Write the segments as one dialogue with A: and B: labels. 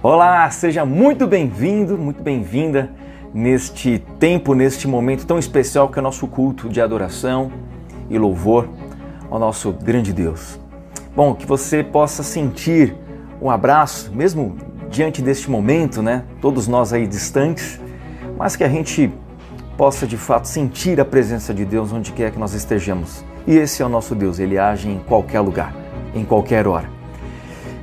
A: Olá, seja muito bem-vindo, muito bem-vinda neste tempo, neste momento tão especial que é o nosso culto de adoração e louvor ao nosso grande Deus. Bom, que você possa sentir um abraço, mesmo diante deste momento, né? Todos nós aí distantes, mas que a gente possa de fato sentir a presença de Deus onde quer que nós estejamos. E esse é o nosso Deus, ele age em qualquer lugar, em qualquer hora.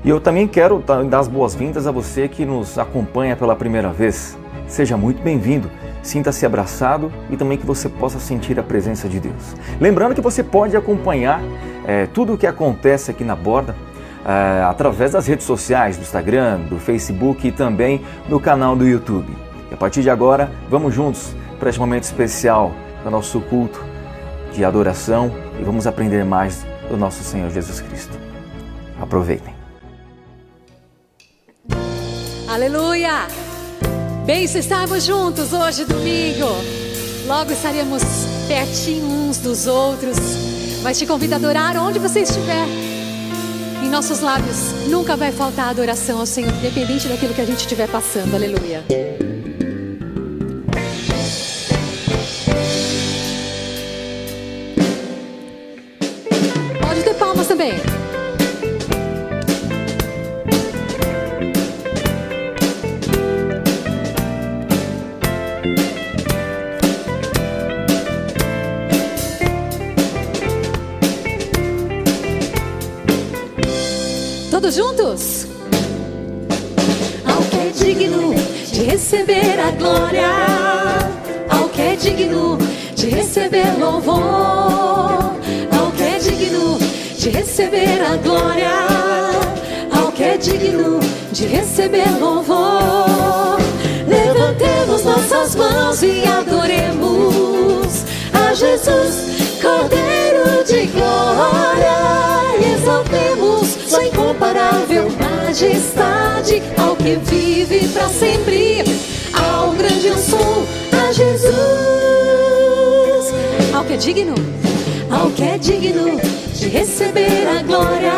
A: E eu também quero dar as boas-vindas a você que nos acompanha pela primeira vez. Seja muito bem-vindo, sinta-se abraçado e também que você possa sentir a presença de Deus. Lembrando que você pode acompanhar é, tudo o que acontece aqui na borda é, através das redes sociais, do Instagram, do Facebook e também do canal do YouTube. E a partir de agora, vamos juntos para este momento especial do nosso culto de adoração e vamos aprender mais do nosso Senhor Jesus Cristo. Aproveitem.
B: Aleluia! Bem, se estarmos juntos hoje, domingo, logo estaremos pertinho uns dos outros. Mas te convido a adorar onde você estiver. Em nossos lábios nunca vai faltar adoração ao Senhor, independente daquilo que a gente estiver passando. Aleluia. Juntos? Ao que é digno de receber a glória, ao que é digno de receber louvor, ao que é digno de receber a glória, ao que é digno de receber louvor. Levantemos nossas mãos e adoremos a Jesus, incomparável majestade ao que vive para sempre, ao grande eu sou, a Jesus, ao que é digno, ao que é digno de receber a glória,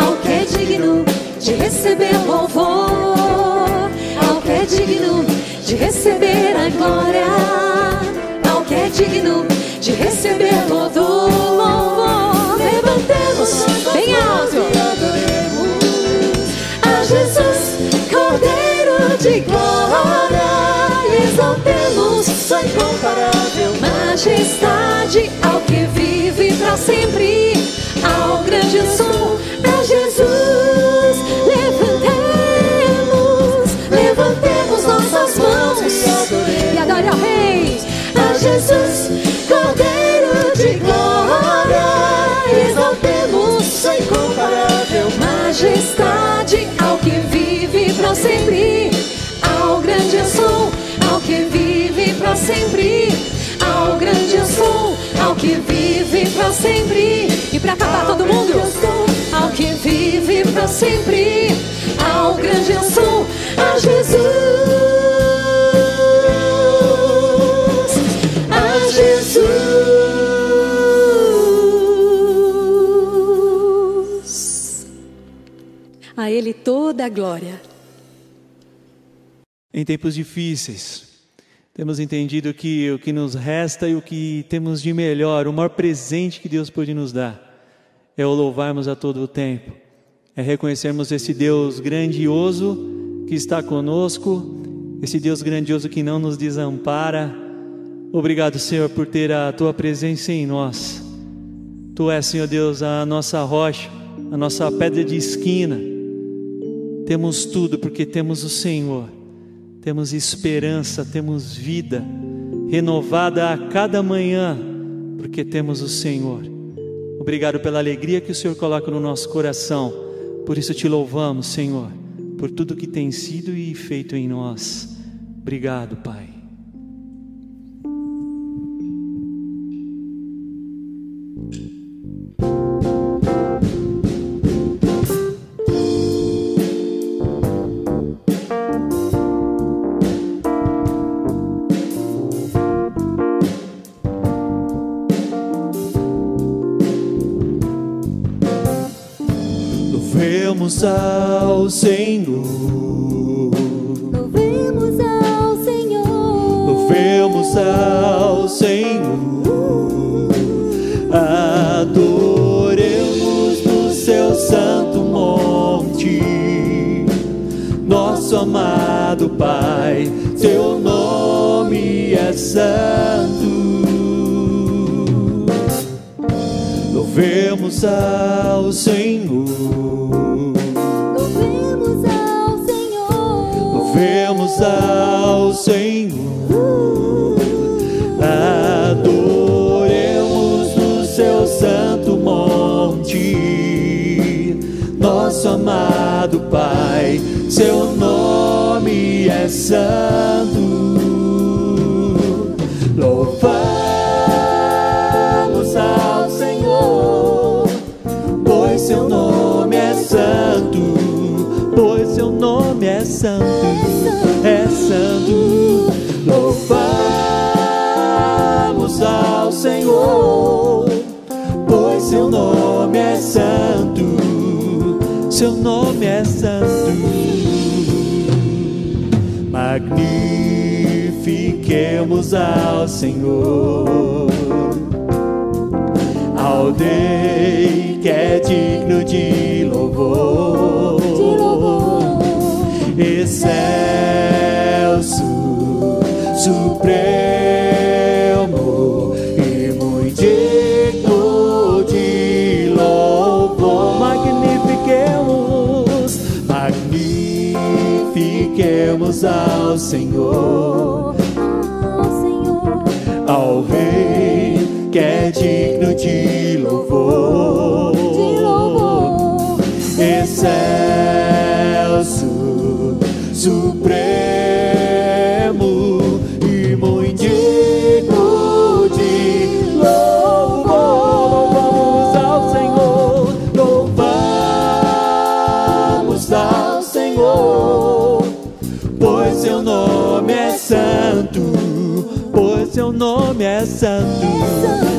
B: ao que é digno de receber louvor, ao que é digno de receber a glória, ao que é digno de receber sua incomparável. Majestade ao que vive para sempre, ao grande eu para sempre, e para acabar todo mundo, ao que vive para sempre, ao grande eu sou, a Jesus, a Jesus. A Ele toda a glória.
C: Em tempos difíceis, temos entendido que o que nos resta e o que temos de melhor, o maior presente que Deus pode nos dar, é o louvarmos a todo o tempo, é reconhecermos esse Deus grandioso que está conosco, esse Deus grandioso que não nos desampara. Obrigado, Senhor, por ter a tua presença em nós. Tu és, Senhor Deus, a nossa rocha, a nossa pedra de esquina. Temos tudo porque temos o Senhor temos esperança, temos vida renovada a cada manhã, porque temos o Senhor. Obrigado pela alegria que o Senhor coloca no nosso coração. Por isso te louvamos, Senhor, por tudo que tem sido e feito em nós. Obrigado, Pai. Louvemos ao Senhor.
B: Louvemos ao Senhor.
C: Louvemos ao Senhor. Adoremos no seu santo monte. Nosso amado Pai, teu nome é santo. Louvemos ao Senhor.
B: Louvemos ao Senhor.
C: Adoremos no seu santo monte. Nosso amado Pai, seu nome é santo. Nome é santo, é santo. Louvamos ao Senhor, pois seu nome é santo, seu nome é santo. Magnifiquemos ao Senhor, ao Rei que é digno De louvor. Excelso, supremo e muito digno de louvor. Magnifiquemos, magnifiquemos ao Senhor,
B: Ao Senhor.
C: ao Rei que é digno de louvor.
B: De louvor.
C: excelso, nome é santo,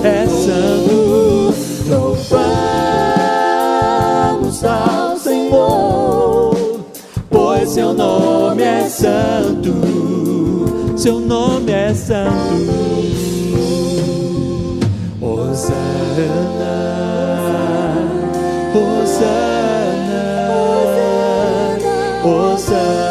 C: é santo. Louvamos ao Senhor, pois seu nome é santo, seu nome é santo. Hosana, Hosana, Hosana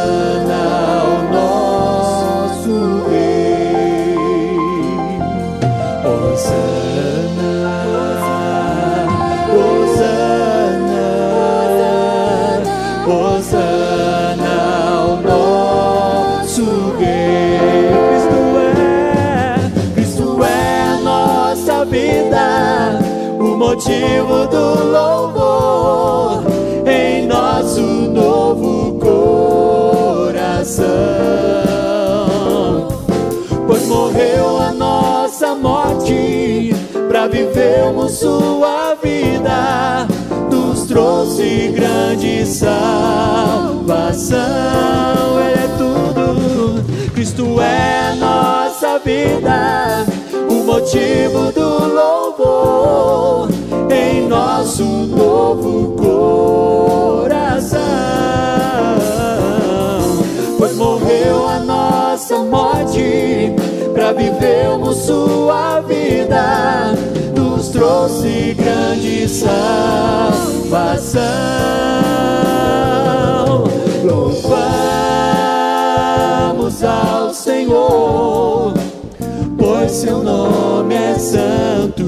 C: para vivermos sua vida, nos trouxe grande salvação. Ele é tudo, Cristo é nossa vida, o motivo do louvor em nosso novo coração pois morreu a nossa morte para vivermos sua vida, trouxe grande salvação. Louvamos ao Senhor, pois seu nome é santo,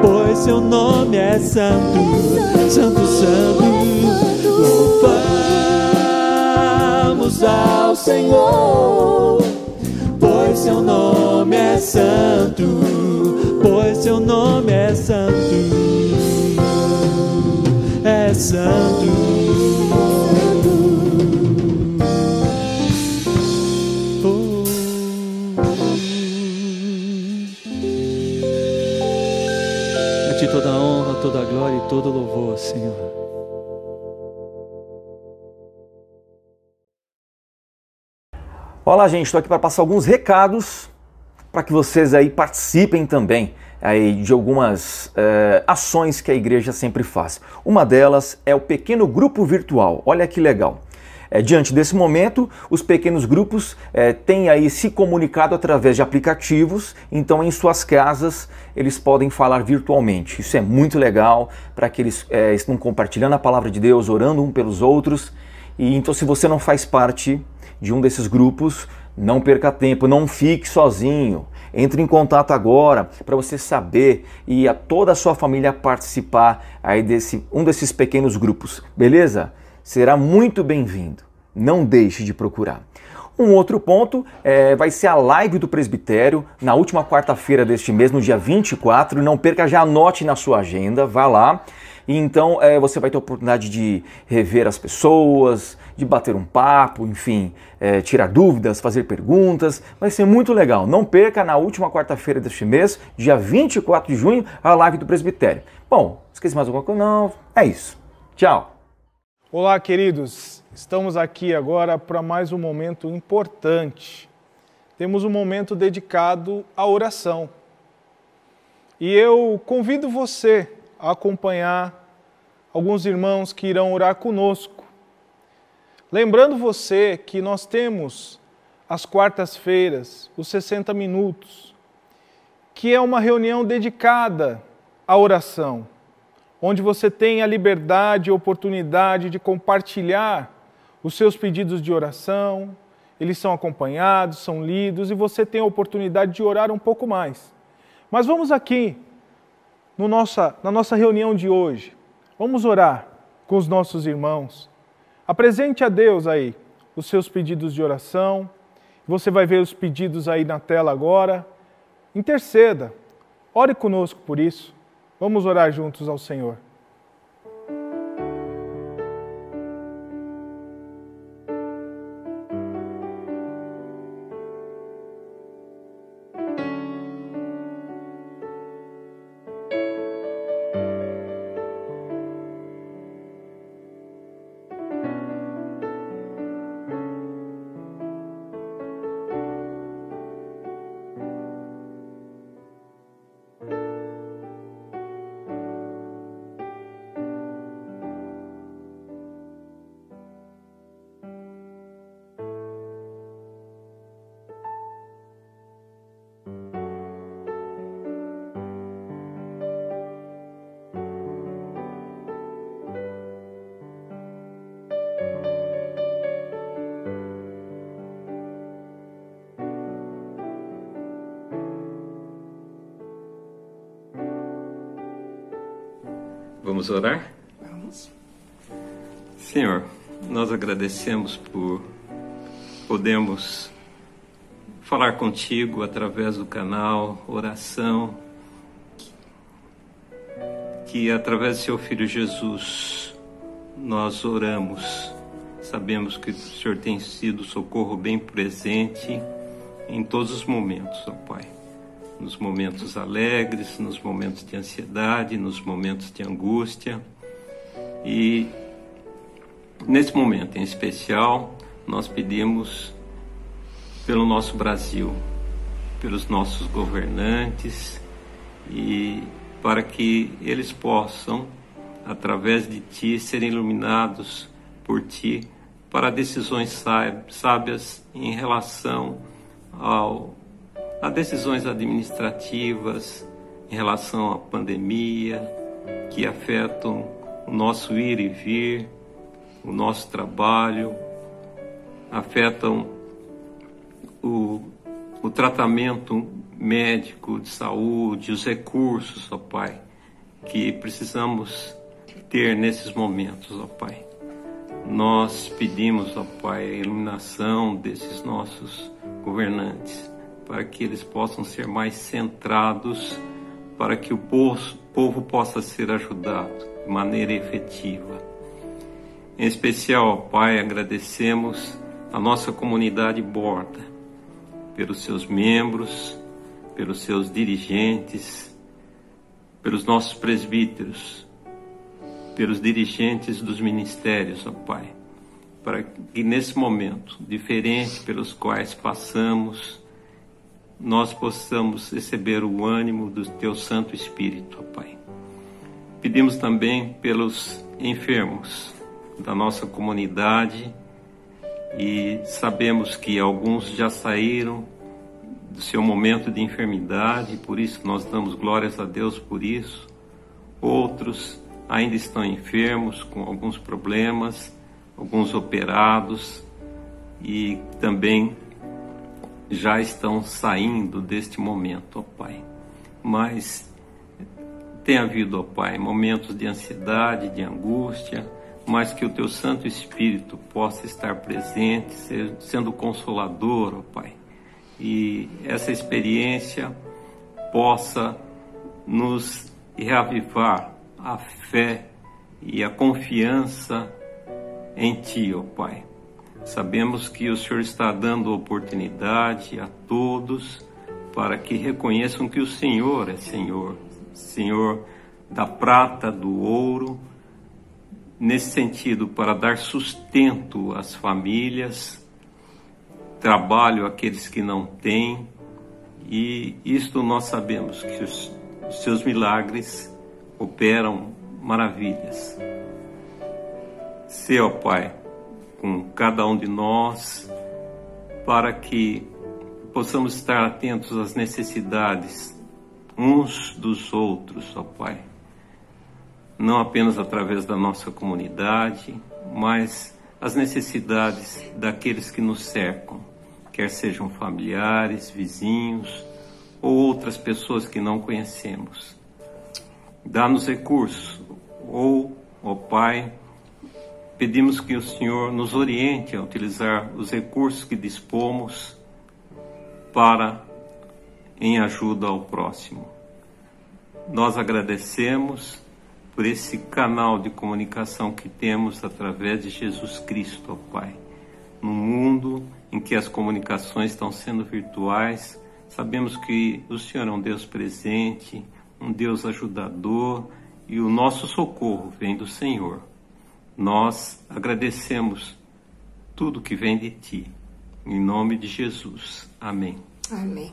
C: pois seu nome é santo, santo, santo. Louvamos ao Senhor, pois seu nome é santo, pois seu nome é santo, é santo. A ti toda honra, toda glória e todo o louvor, Senhor.
A: Olá, gente, estou aqui para passar alguns recados para que vocês aí participem também aí de algumas uh, ações que a igreja sempre faz. Uma delas é o pequeno grupo virtual. Olha que legal. É, diante desse momento, os pequenos grupos é, têm aí se comunicado através de aplicativos, então em suas casas eles podem falar virtualmente. Isso é muito legal para que eles é, estão compartilhando a palavra de Deus, orando um pelos outros. E então, se você não faz parte de um desses grupos, não perca tempo, não fique sozinho. Entre em contato agora para você saber e a toda a sua família participar aí desse um desses pequenos grupos, beleza? será muito bem-vindo. Não deixe de procurar. Um outro ponto é, vai ser a live do presbitério na última quarta-feira deste mês, no dia 24. Não perca, já anote na sua agenda, vá lá. Então é, você vai ter a oportunidade de rever as pessoas, de bater um papo, enfim, é, tirar dúvidas, fazer perguntas. Vai ser muito legal. Não perca na última quarta-feira deste mês, dia 24 de junho, a live do presbitério. Bom, esqueci mais alguma coisa? Não, é isso. Tchau.
D: Olá, queridos. Estamos aqui agora para mais um momento importante. Temos um momento dedicado à oração. E eu convido você a acompanhar alguns irmãos que irão orar conosco. Lembrando você que nós temos às quartas-feiras os 60 minutos, que é uma reunião dedicada à oração onde você tem a liberdade e oportunidade de compartilhar os seus pedidos de oração, eles são acompanhados, são lidos e você tem a oportunidade de orar um pouco mais. Mas vamos aqui, no nossa, na nossa reunião de hoje, vamos orar com os nossos irmãos. Apresente a Deus aí os seus pedidos de oração. Você vai ver os pedidos aí na tela agora. Interceda, ore conosco por isso. Vamos orar juntos ao Senhor.
E: Vamos orar? Vamos. Senhor, nós agradecemos por podermos falar contigo através do canal Oração, que através do seu Filho Jesus nós oramos. Sabemos que o Senhor tem sido socorro bem presente em todos os momentos, ó Pai nos momentos alegres, nos momentos de ansiedade, nos momentos de angústia. E nesse momento em especial, nós pedimos pelo nosso Brasil, pelos nossos governantes e para que eles possam, através de Ti, serem iluminados por Ti para decisões sábias em relação ao Há decisões administrativas em relação à pandemia que afetam o nosso ir e vir, o nosso trabalho, afetam o, o tratamento médico de saúde, os recursos, ó Pai, que precisamos ter nesses momentos, ó Pai. Nós pedimos, ó Pai, a iluminação desses nossos governantes para que eles possam ser mais centrados, para que o povo possa ser ajudado de maneira efetiva. Em especial, Pai, agradecemos a nossa comunidade Borda, pelos seus membros, pelos seus dirigentes, pelos nossos presbíteros, pelos dirigentes dos ministérios, ó Pai, para que nesse momento diferente pelos quais passamos, nós possamos receber o ânimo do Teu Santo Espírito, ó Pai. Pedimos também pelos enfermos da nossa comunidade e sabemos que alguns já saíram do seu momento de enfermidade, por isso nós damos glórias a Deus por isso. Outros ainda estão enfermos com alguns problemas, alguns operados e também já estão saindo deste momento, ó Pai. Mas tem havido, ó Pai, momentos de ansiedade, de angústia, mas que o Teu Santo Espírito possa estar presente, sendo consolador, ó Pai. E essa experiência possa nos reavivar a fé e a confiança em Ti, ó Pai. Sabemos que o Senhor está dando oportunidade a todos para que reconheçam que o Senhor é Senhor, Senhor da prata, do ouro, nesse sentido, para dar sustento às famílias, trabalho àqueles que não têm, e isto nós sabemos que os, os seus milagres operam maravilhas. Se, ó Pai, com cada um de nós, para que possamos estar atentos às necessidades uns dos outros, ó Pai. Não apenas através da nossa comunidade, mas as necessidades daqueles que nos cercam, quer sejam familiares, vizinhos ou outras pessoas que não conhecemos. Dá-nos recursos, ou, ó Pai, Pedimos que o Senhor nos oriente a utilizar os recursos que dispomos para em ajuda ao próximo. Nós agradecemos por esse canal de comunicação que temos através de Jesus Cristo, ó Pai. No mundo em que as comunicações estão sendo virtuais, sabemos que o Senhor é um Deus presente, um Deus ajudador e o nosso socorro vem do Senhor. Nós agradecemos tudo que vem de ti. Em nome de Jesus. Amém.
B: Amém.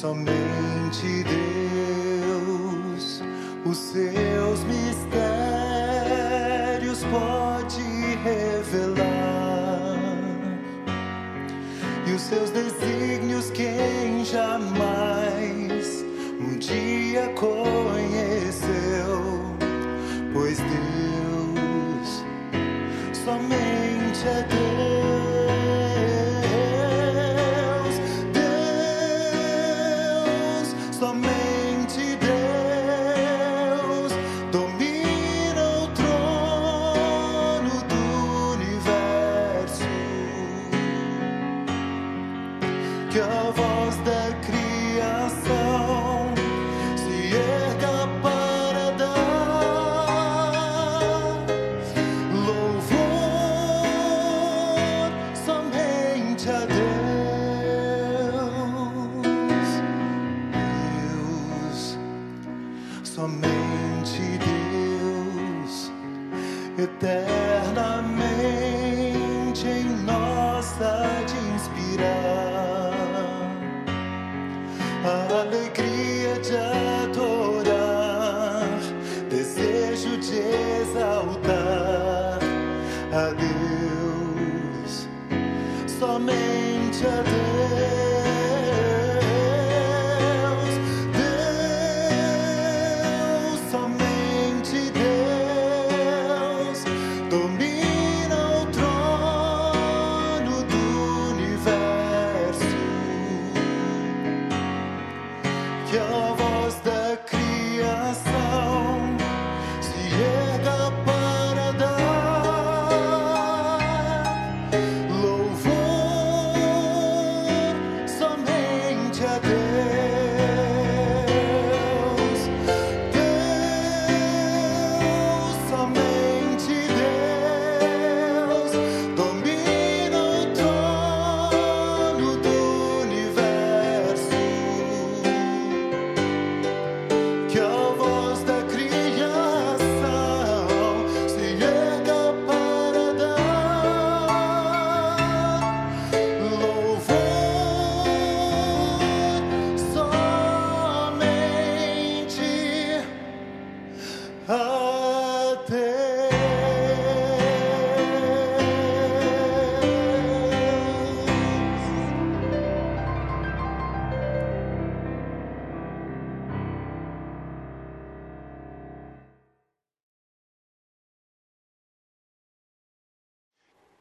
F: Domina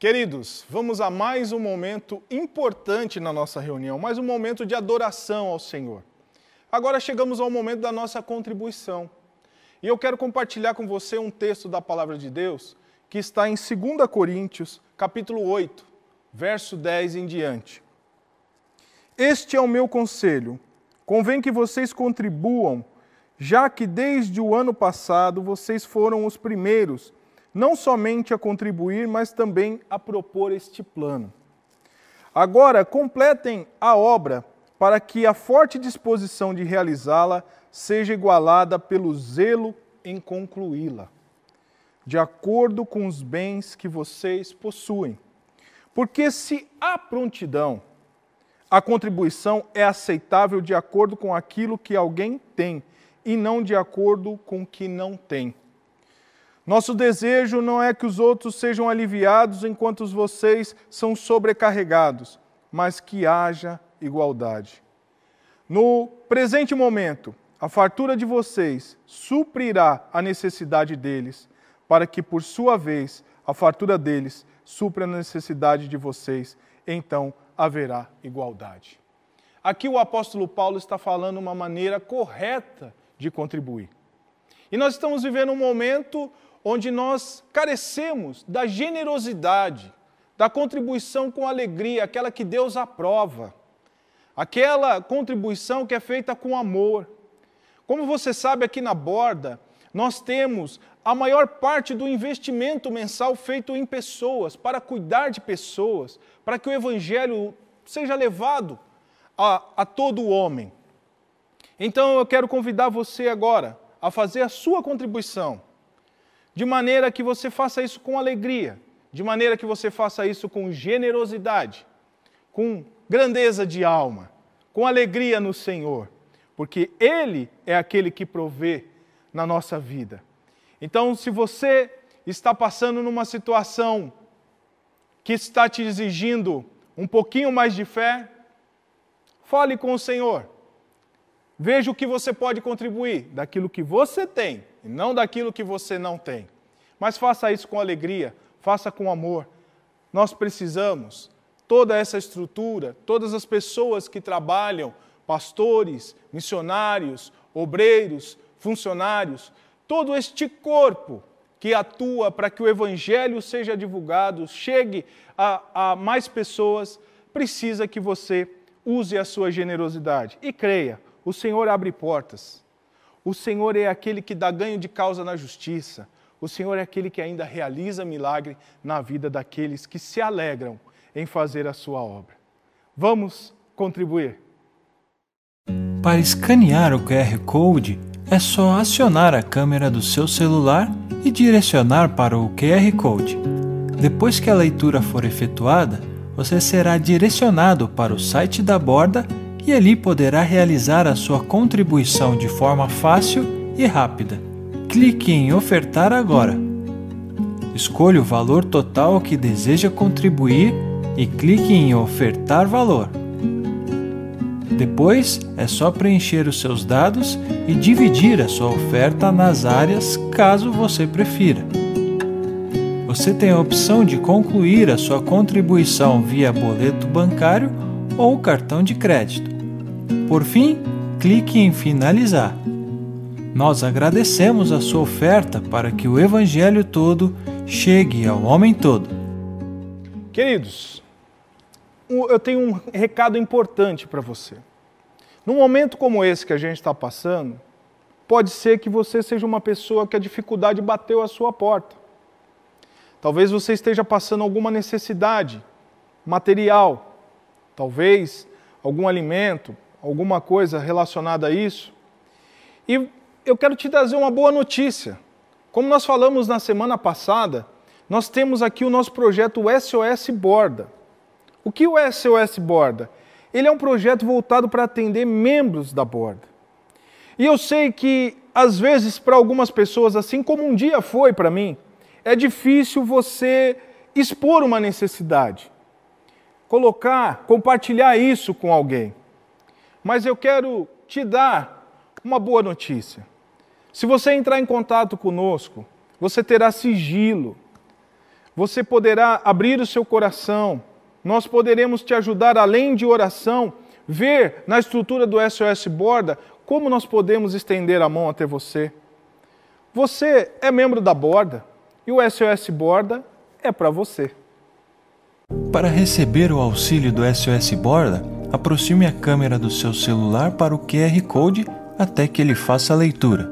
D: Queridos, vamos a mais um momento importante na nossa reunião, mais um momento de adoração ao Senhor. Agora chegamos ao momento da nossa contribuição. E eu quero compartilhar com você um texto da palavra de Deus que está em 2 Coríntios, capítulo 8, verso 10 em diante. Este é o meu conselho. Convém que vocês contribuam, já que desde o ano passado vocês foram os primeiros não somente a contribuir, mas também a propor este plano. Agora, completem a obra para que a forte disposição de realizá-la seja igualada pelo zelo em concluí-la, de acordo com os bens que vocês possuem. Porque se há prontidão, a contribuição é aceitável de acordo com aquilo que alguém tem e não de acordo com o que não tem. Nosso desejo não é que os outros sejam aliviados enquanto vocês são sobrecarregados, mas que haja igualdade. No presente momento, a fartura de vocês suprirá a necessidade deles, para que, por sua vez, a fartura deles supra a necessidade de vocês, então haverá igualdade. Aqui o apóstolo Paulo está falando uma maneira correta de contribuir. E nós estamos vivendo um momento onde nós carecemos da generosidade, da contribuição com alegria, aquela que Deus aprova, aquela contribuição que é feita com amor. Como você sabe, aqui na borda, nós temos a maior parte do investimento mensal feito em pessoas, para cuidar de pessoas, para que o Evangelho seja levado a, a todo o homem. Então eu quero convidar você agora a fazer a sua contribuição de maneira que você faça isso com alegria, de maneira que você faça isso com generosidade, com grandeza de alma, com alegria no Senhor, porque Ele é aquele que provê na nossa vida. Então, se você está passando numa situação que está te exigindo um pouquinho mais de fé, fale com o Senhor. Veja o que você pode contribuir daquilo que você tem e não daquilo que você não tem. Mas faça isso com alegria, faça com amor. Nós precisamos, toda essa estrutura, todas as pessoas que trabalham, pastores, missionários, obreiros, funcionários, todo este corpo que atua para que o Evangelho seja divulgado, chegue a, a mais pessoas, precisa que você use a sua generosidade. E creia, o Senhor abre portas. O Senhor é aquele que dá ganho de causa na justiça. O Senhor é aquele que ainda realiza milagre na vida daqueles que se alegram em fazer a sua obra. Vamos contribuir.
G: Para escanear o QR Code, é só acionar a câmera do seu celular e direcionar para o QR Code. Depois que a leitura for efetuada, você será direcionado para o site da borda e ali poderá realizar a sua contribuição de forma fácil e rápida. Clique em Ofertar agora. Escolha o valor total que deseja contribuir e clique em Ofertar valor. Depois é só preencher os seus dados e dividir a sua oferta nas áreas caso você prefira. Você tem a opção de concluir a sua contribuição via boleto bancário ou cartão de crédito. Por fim, clique em Finalizar. Nós agradecemos a sua oferta para que o Evangelho todo chegue ao homem todo.
D: Queridos, eu tenho um recado importante para você. Num momento como esse que a gente está passando, pode ser que você seja uma pessoa que a dificuldade bateu a sua porta. Talvez você esteja passando alguma necessidade material, talvez algum alimento, alguma coisa relacionada a isso. E eu quero te trazer uma boa notícia. Como nós falamos na semana passada, nós temos aqui o nosso projeto SOS Borda. O que o SOS Borda? Ele é um projeto voltado para atender membros da borda. E eu sei que, às vezes, para algumas pessoas, assim como um dia foi para mim, é difícil você expor uma necessidade, colocar, compartilhar isso com alguém. Mas eu quero te dar uma boa notícia. Se você entrar em contato conosco, você terá sigilo. você poderá abrir o seu coração, nós poderemos te ajudar além de oração, ver na estrutura do SOS Borda como nós podemos estender a mão até você. Você é membro da Borda e o SOS Borda é para você.
B: Para receber o auxílio do SOS Borda, aproxime a câmera do seu celular para o QR Code até que ele faça a leitura.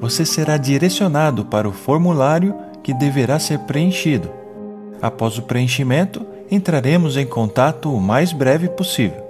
B: Você será direcionado para o formulário que deverá ser preenchido. Após o preenchimento, entraremos em contato o mais breve possível.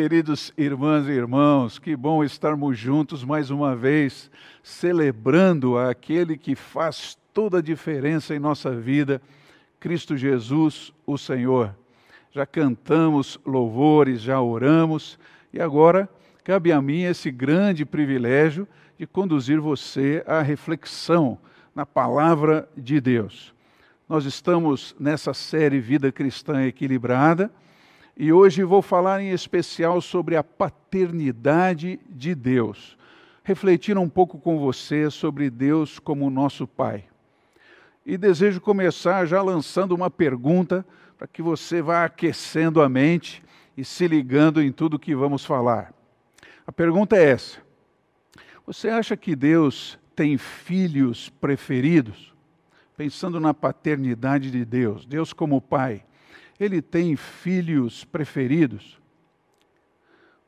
H: Queridos irmãs e irmãos, que bom estarmos juntos mais uma vez, celebrando aquele que faz toda a diferença em nossa vida, Cristo Jesus, o Senhor. Já cantamos louvores, já oramos, e agora cabe a mim esse grande privilégio de conduzir você à reflexão na palavra de Deus. Nós estamos nessa série Vida Cristã Equilibrada e hoje vou falar em especial sobre a paternidade de Deus. Refletir um pouco com você sobre Deus como nosso Pai. E desejo começar já lançando uma pergunta para que você vá aquecendo a mente e se ligando em tudo que vamos falar. A pergunta é essa: Você acha que Deus tem filhos preferidos? pensando na paternidade de Deus, Deus como Pai, ele tem filhos preferidos?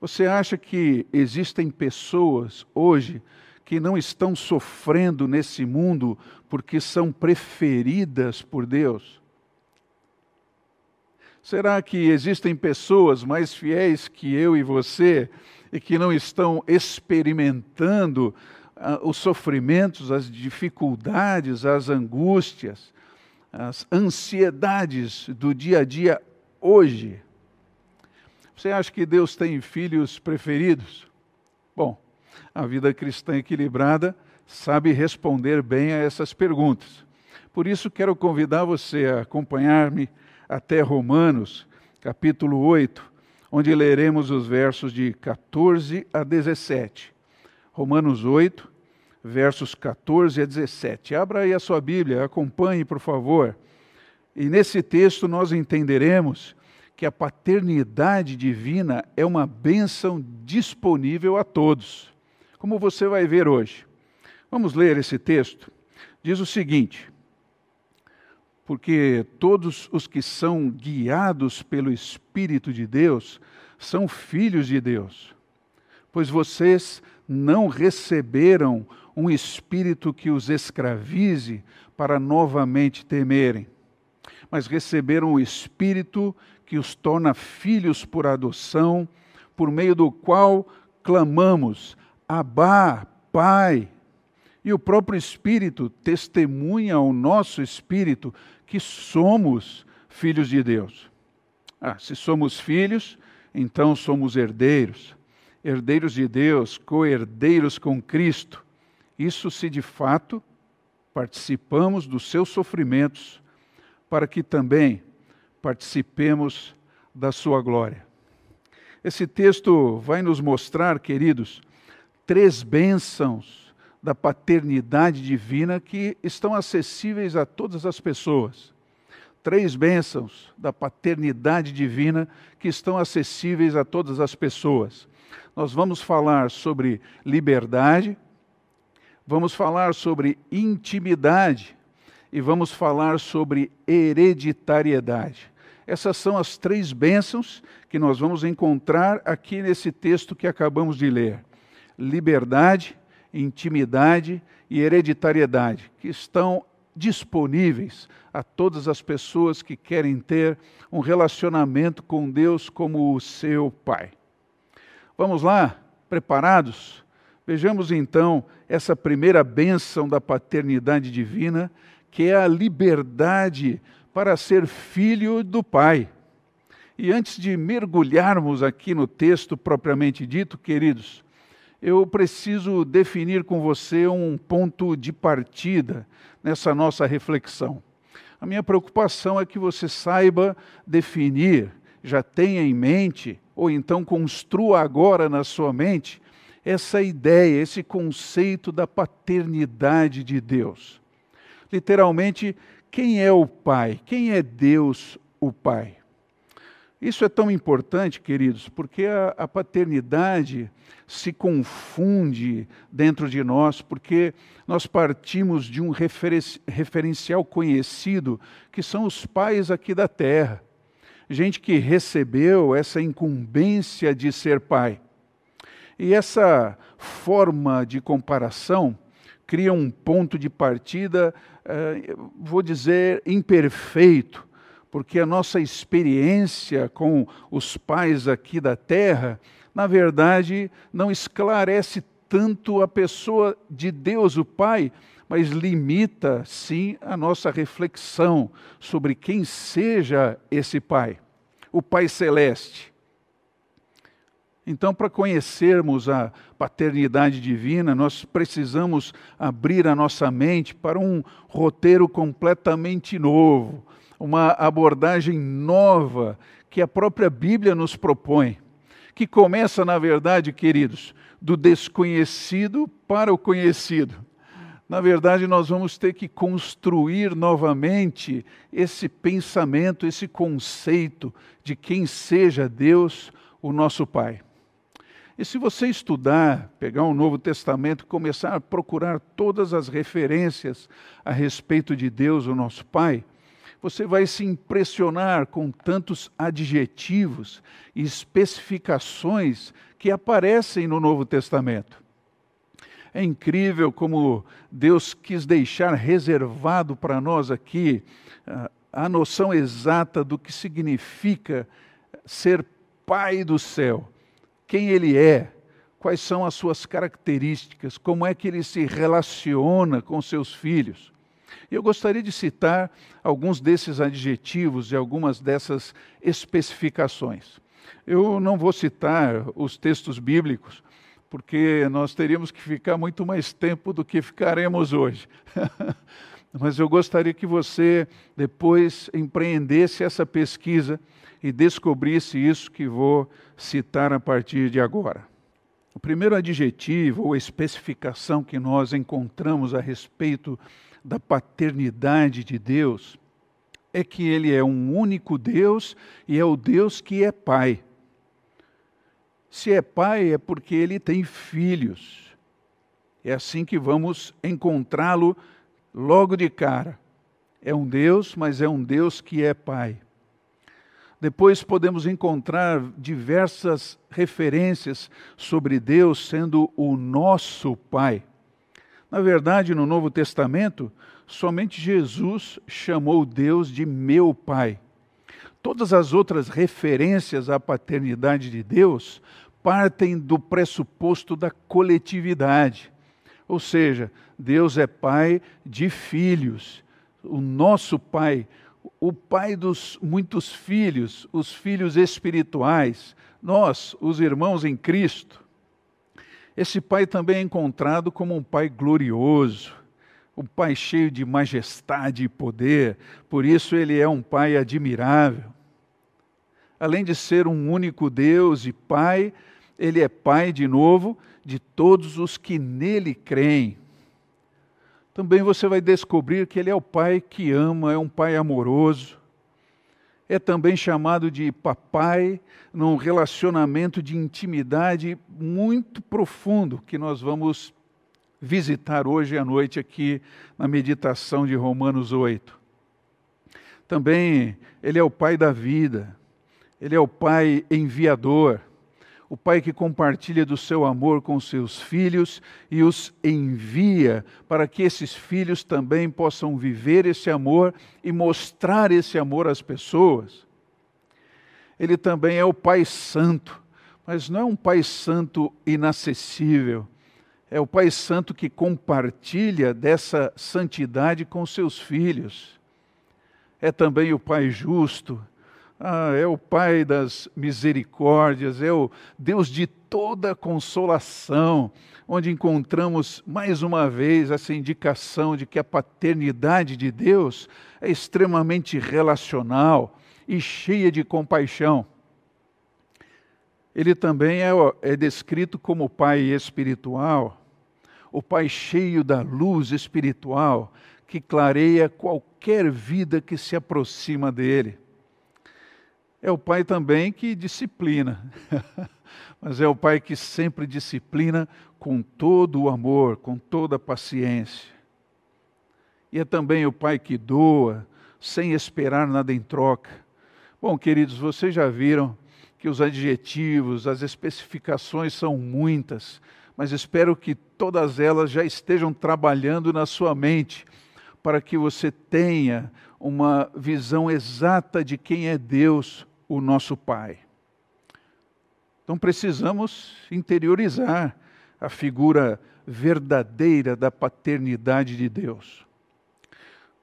H: Você acha que existem pessoas hoje que não estão sofrendo nesse mundo porque são preferidas por Deus? Será que existem pessoas mais fiéis que eu e você e que não estão experimentando os sofrimentos, as dificuldades, as angústias, as ansiedades do dia a dia hoje. Você acha que Deus tem filhos preferidos? Bom, a vida cristã equilibrada sabe responder bem a essas perguntas. Por isso, quero convidar você a acompanhar-me até Romanos, capítulo 8, onde leremos os versos de 14 a 17. Romanos 8, versos 14 a 17. Abra aí a sua Bíblia, acompanhe, por favor. E nesse texto nós entenderemos que a paternidade divina é uma bênção disponível a todos, como você vai ver hoje. Vamos ler esse texto. Diz o seguinte: Porque todos os que são guiados pelo Espírito de Deus são filhos de Deus, pois vocês não receberam um espírito que os escravize para novamente temerem, mas receberam o espírito que os torna filhos por adoção, por meio do qual clamamos: Abá, Pai. E o próprio Espírito testemunha ao nosso espírito que somos filhos de Deus. Ah, se somos filhos, então somos herdeiros, herdeiros de Deus, co-herdeiros com Cristo isso se de fato participamos dos seus sofrimentos, para que também participemos da sua glória. Esse texto vai nos mostrar, queridos, três bênçãos da paternidade divina que estão acessíveis a todas as pessoas. Três bênçãos da paternidade divina que estão acessíveis a todas as pessoas. Nós vamos falar sobre liberdade, vamos falar sobre intimidade e vamos falar sobre hereditariedade. Essas são as três bênçãos que nós vamos encontrar aqui nesse texto que acabamos de ler: liberdade, intimidade e hereditariedade, que estão disponíveis a todas as pessoas que querem ter um relacionamento com Deus como o seu Pai. Vamos lá? Preparados? Vejamos então essa primeira bênção da paternidade divina, que é a liberdade para ser filho do Pai. E antes de mergulharmos aqui no texto propriamente dito, queridos, eu preciso definir com você um ponto de partida nessa nossa reflexão. A minha preocupação é que você saiba definir, já tenha em mente, ou então construa agora na sua mente, essa ideia, esse conceito da paternidade de Deus. Literalmente, quem é o Pai? Quem é Deus, o Pai? Isso é tão importante, queridos, porque a, a, paternidade se confunde dentro de nós, porque nós partimos de um referencial conhecido, que são os pais aqui da terra. Gente que recebeu essa incumbência de ser pai. E essa forma de comparação cria um ponto de partida, eh, vou dizer, imperfeito, porque a nossa experiência com os pais aqui da terra, na verdade, não esclarece tanto a pessoa de Deus, o Pai, mas limita, sim, a nossa reflexão sobre quem seja esse Pai, o Pai Celeste. Então, para conhecermos a paternidade divina, nós precisamos abrir a nossa mente para um roteiro completamente novo, uma abordagem nova que a própria Bíblia nos propõe, que começa, na verdade, queridos, do desconhecido para o conhecido. Na verdade, nós vamos ter que construir novamente esse pensamento, esse conceito de quem seja Deus, o nosso Pai. E se você estudar, pegar o um Novo Testamento e começar a procurar todas as referências a respeito de Deus, o nosso Pai, você vai se impressionar com tantos adjetivos e especificações que aparecem no Novo Testamento. É incrível como Deus quis deixar reservado para nós aqui uh, a noção exata do que significa ser Pai do céu, quem Ele é, quais são as suas características, como é que Ele se relaciona com seus filhos. Eu gostaria de citar alguns desses adjetivos e algumas dessas especificações. Eu não vou citar os textos bíblicos, porque nós teríamos que ficar muito mais tempo do que ficaremos hoje. Mas eu gostaria que você depois empreendesse essa pesquisa e descobrisse isso que vou citar a partir de agora. O primeiro adjetivo ou especificação que nós encontramos a respeito da paternidade de Deus é que Ele é um único Deus e é o Deus que é Pai. Se é Pai, é porque Ele tem filhos. É assim que vamos encontrá-lo logo de cara. É um Deus, mas é um Deus que é Pai. Depois podemos encontrar diversas referências sobre Deus sendo o nosso Pai. Na verdade, no Novo Testamento, somente Jesus chamou Deus de meu Pai. Todas as outras referências à paternidade de Deus partem do pressuposto da coletividade. Ou seja, Deus é pai de filhos, o nosso pai, o pai dos muitos filhos, os filhos espirituais, nós, os irmãos em Cristo. Esse pai também é encontrado como um pai glorioso, um pai cheio de majestade e poder, por isso ele é um pai admirável. Além de ser um único Deus e pai, ele é pai de novo de todos os que nele creem. Também você vai descobrir que ele é o pai que ama, é um pai amoroso, é também chamado de papai, num relacionamento de intimidade muito profundo que nós vamos visitar hoje à noite aqui na meditação de Romanos 8. Também ele é o pai da vida, ele é o pai enviador, o pai que compartilha do seu amor com seus filhos e os envia para que esses filhos também possam viver esse amor e mostrar esse amor às pessoas. Ele também é o Pai Santo, mas não é um Pai Santo inacessível. É o Pai Santo que compartilha dessa santidade com seus filhos. É também o Pai justo, ah, é o Pai das misericórdias, é o Deus de toda consolação, onde encontramos mais uma vez essa indicação de que a paternidade de Deus é extremamente relacional e cheia de compaixão. Ele também é, é descrito como Pai espiritual, o Pai cheio da luz espiritual que clareia qualquer vida que se aproxima dele é o pai também que disciplina, mas é o pai que sempre disciplina com todo o amor, com toda a paciência. E é também o pai que doa, sem esperar nada em troca. Bom, queridos, vocês já viram que os adjetivos, as especificações são muitas, mas espero que todas elas já estejam trabalhando na sua mente para que você tenha uma visão exata de quem é Deus, o nosso Pai. Então precisamos interiorizar a figura verdadeira da paternidade de Deus.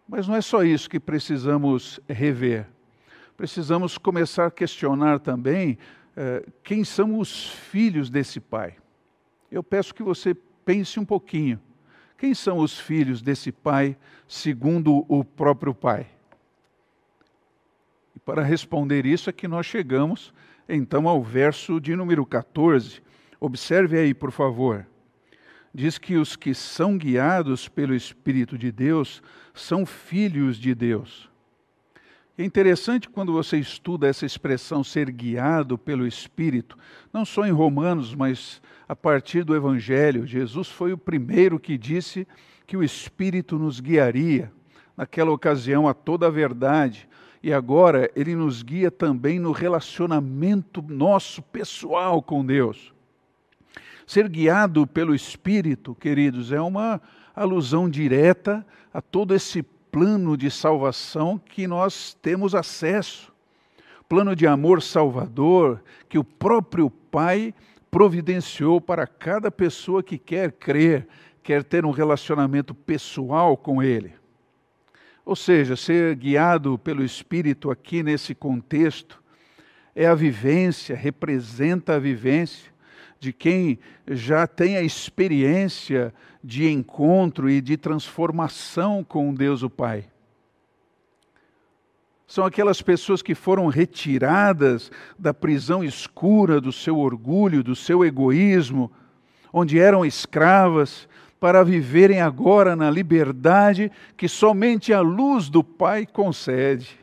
H: Mas não é só isso que precisamos rever. Precisamos começar a questionar também eh, quem são os filhos desse Pai. Eu peço que você pense um pouquinho. Quem são os filhos desse pai, segundo o próprio pai? Para responder isso é que nós chegamos então ao verso de número 14. Observe aí, por favor. Diz que os que são guiados pelo Espírito de Deus são filhos de Deus. É interessante quando você estuda essa expressão ser guiado pelo Espírito, não só em Romanos, mas a partir do Evangelho. Jesus foi o primeiro que disse que o Espírito nos guiaria, naquela ocasião, a toda a verdade. E agora ele nos guia também no relacionamento nosso pessoal com Deus. Ser guiado pelo Espírito, queridos, é uma alusão direta a todo esse plano de salvação que nós temos acesso. Plano de amor salvador que o próprio Pai providenciou para cada pessoa que quer crer, quer ter um relacionamento pessoal com Ele. Ou seja, ser guiado pelo Espírito aqui nesse contexto é a vivência, representa a vivência de quem já tem a experiência de encontro e de transformação com Deus o Pai. São aquelas pessoas que foram retiradas da prisão escura do seu orgulho, do seu egoísmo, onde eram escravas, para viverem agora na liberdade que somente a luz do Pai concede.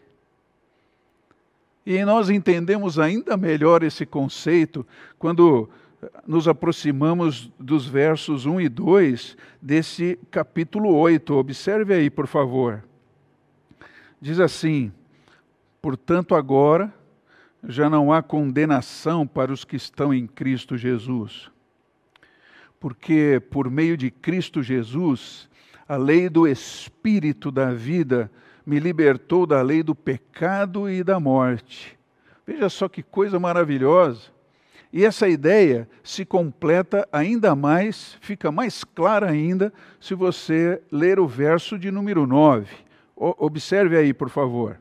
H: E nós entendemos ainda melhor esse conceito quando nos aproximamos dos versos 1 e 2 desse capítulo 8. Observe aí, por favor. Diz assim: Portanto, agora já não há condenação para os que estão em Cristo Jesus. Porque por meio de Cristo Jesus, a lei do Espírito da vida me libertou da lei do pecado e da morte. Veja só que coisa maravilhosa. E essa ideia se completa ainda mais, fica mais clara ainda, se você ler o verso de número 9. Observe aí, por favor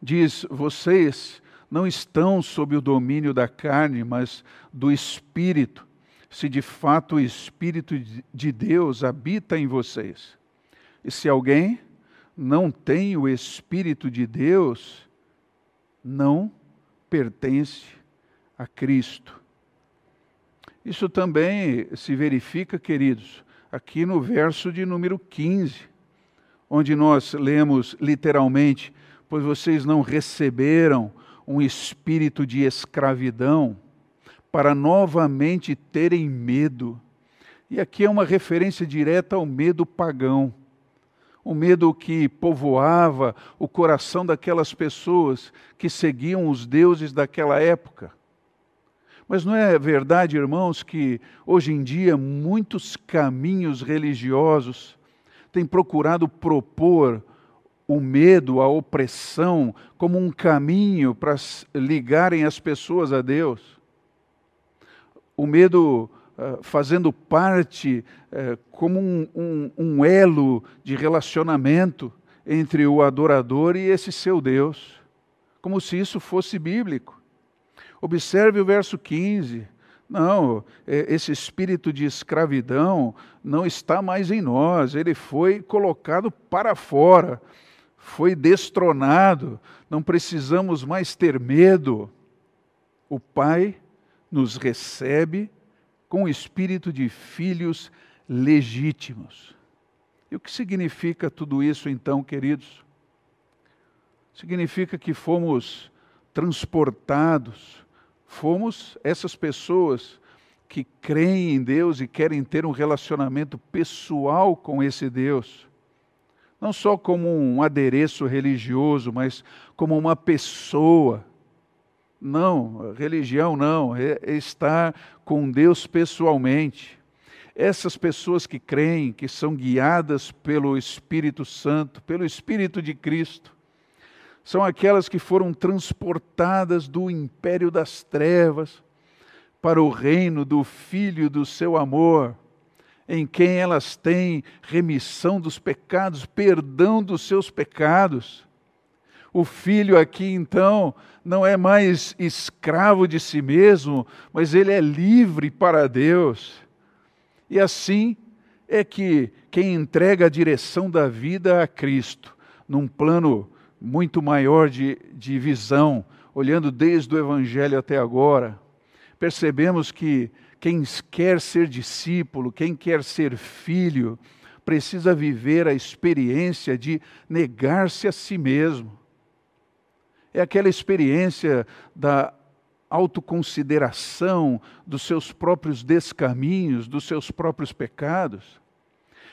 H: diz: Vocês não estão sob o domínio da carne, mas do Espírito, se de fato o Espírito de Deus habita em vocês. E se alguém não tem o Espírito de Deus, não pertence a Cristo. Isso também se verifica, queridos, aqui no verso de número 15, onde nós lemos literalmente: pois vocês não receberam um espírito de escravidão para novamente terem medo. E aqui é uma referência direta ao medo pagão, o medo que povoava o coração daquelas pessoas que seguiam os deuses daquela época. Mas não é verdade, irmãos, que hoje em dia muitos caminhos religiosos têm procurado propor o medo, a opressão, como um caminho para ligarem as pessoas a Deus. O medo uh, fazendo parte uh, como um, um, um elo de relacionamento entre o adorador e esse seu Deus, como se isso fosse bíblico. Observe o verso 15. Não, é, esse espírito de escravidão não está mais em nós, ele foi colocado para fora foi destronado, não precisamos mais ter medo. O Pai nos recebe com o espírito de filhos legítimos. E o que significa tudo isso então, queridos? Significa que fomos transportados, fomos essas pessoas que creem em Deus e querem ter um relacionamento pessoal com esse Deus não só como um adereço religioso, mas como uma pessoa. Não, religião não, é, estar com Deus pessoalmente. essas pessoas que creem, que são guiadas pelo Espírito Santo, pelo Espírito de Cristo, são aquelas que foram transportadas do império das trevas para o reino do Filho do seu amor, em quem elas têm remissão dos pecados, perdão dos seus pecados. O filho aqui, então, não é mais escravo de si mesmo, mas ele é livre para Deus. E assim é que quem entrega a direção da vida a Cristo, num plano muito maior de, de visão, olhando desde o Evangelho até agora, percebemos que quem quer ser discípulo, quem quer ser filho, precisa viver a experiência de negar-se a si mesmo. É aquela experiência da autoconsideração dos seus próprios descaminhos, dos seus próprios pecados.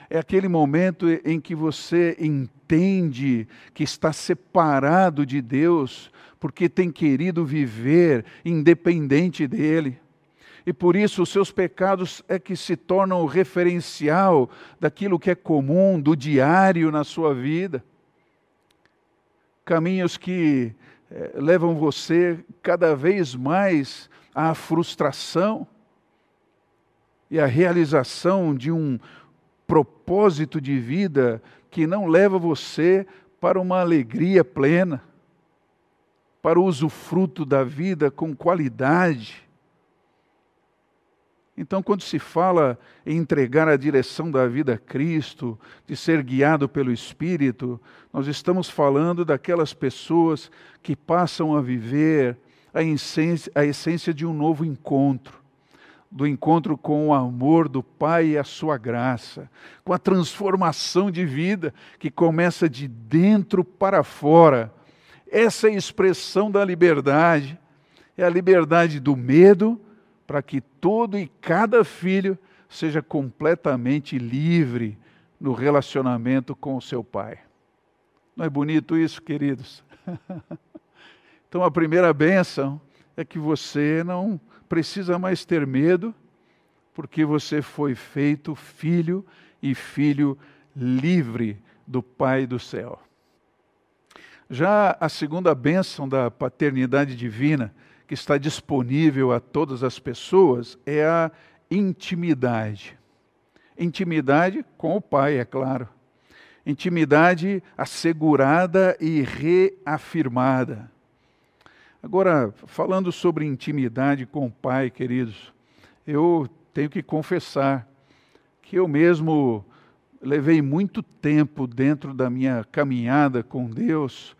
H: É aquele momento em que você entende que está separado de Deus, porque tem querido viver independente dele. E por isso os seus pecados é que se tornam o referencial daquilo que é comum, do diário na sua vida. Caminhos que eh, levam você cada vez mais à frustração e à realização de um propósito de vida que não leva você para uma alegria plena, para o usufruto da vida com qualidade. Então, quando se fala em entregar a direção da vida a Cristo, de ser guiado pelo Espírito, nós estamos falando daquelas pessoas que passam a viver a essência, a essência de um novo encontro do encontro com o amor do Pai e a sua graça, com a transformação de vida que começa de dentro para fora. Essa é a expressão da liberdade, é a liberdade do medo, para que todo e cada filho seja completamente livre no relacionamento com o seu pai. Não é bonito isso, queridos? então, a primeira bênção é que você não precisa mais ter medo, porque você foi feito filho e filho livre do Pai do céu. Já a segunda bênção da paternidade divina que está disponível a todas as pessoas é a intimidade. Intimidade com o Pai, é claro. Intimidade assegurada e reafirmada. Agora, falando sobre intimidade com o Pai, queridos, eu tenho que confessar que eu mesmo levei muito tempo dentro da minha caminhada com Deus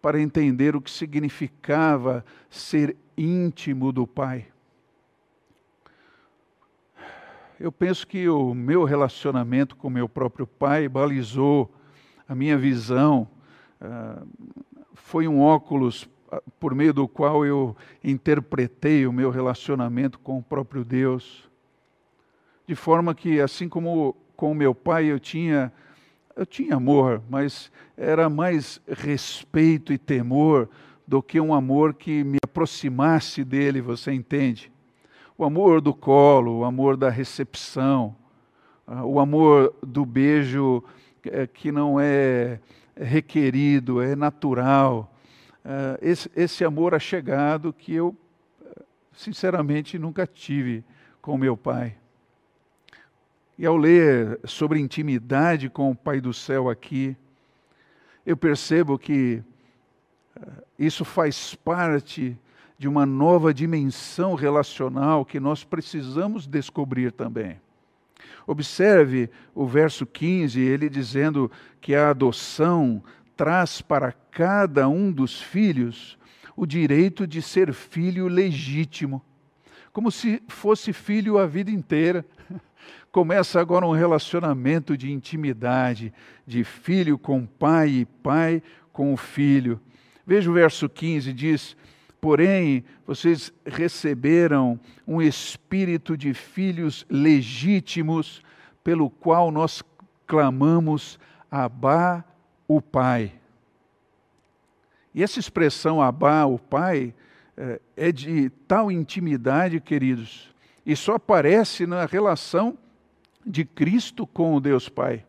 H: para entender o que significava ser íntimo do Pai. Eu penso que o meu relacionamento com meu próprio Pai balizou a minha visão, uh, foi um óculos ah, por meio do qual eu interpretei o meu relacionamento com o próprio Deus. De forma que, assim como com meu pai eu tinha eu tinha amor, mas era mais respeito e temor do que um amor que me aproximasse dele, você entende? O amor do colo, o amor da recepção, ah, o amor do beijo eh, que não é requerido, é natural. Ah, esse, esse amor achegado que eu, sinceramente, nunca tive com meu pai. E ao ler sobre intimidade com o Pai do céu aqui, eu percebo que eh, isso faz parte de uma nova dimensão relacional que nós precisamos descobrir também. Observe o verso 15, ele dizendo que a adoção traz para cada um dos filhos o direito de ser filho legítimo, como se fosse filho a vida inteira. Começa agora um relacionamento de intimidade, de filho com pai e pai com o filho. Veja o verso 15: diz: Porém, vocês receberam um espírito de filhos legítimos, pelo qual nós clamamos Abá, o Pai. E essa expressão Abá, o Pai, eh, é de tal intimidade, queridos, e só aparece na relação de Cristo com o Deus Pai.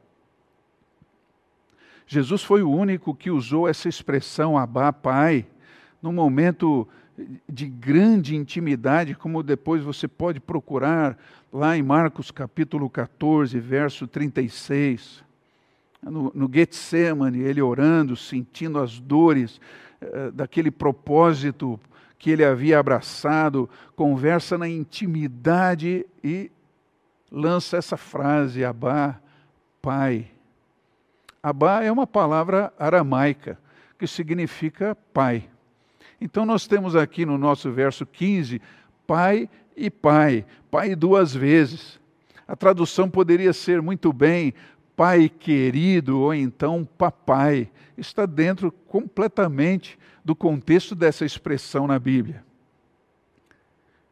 H: Jesus foi o único que usou essa expressão Abá Pai num momento de grande intimidade, como depois você pode procurar lá em Marcos capítulo 14, verso 36. No, no Getsemane, ele orando, sentindo as dores eh, daquele propósito que ele havia abraçado, conversa na intimidade e lança essa frase, Abá, Pai. Abá é uma palavra aramaica que significa pai. Então nós temos aqui no nosso verso 15, pai e pai, pai duas vezes. A tradução poderia ser muito bem pai querido ou então papai. Está dentro completamente do contexto dessa expressão na Bíblia.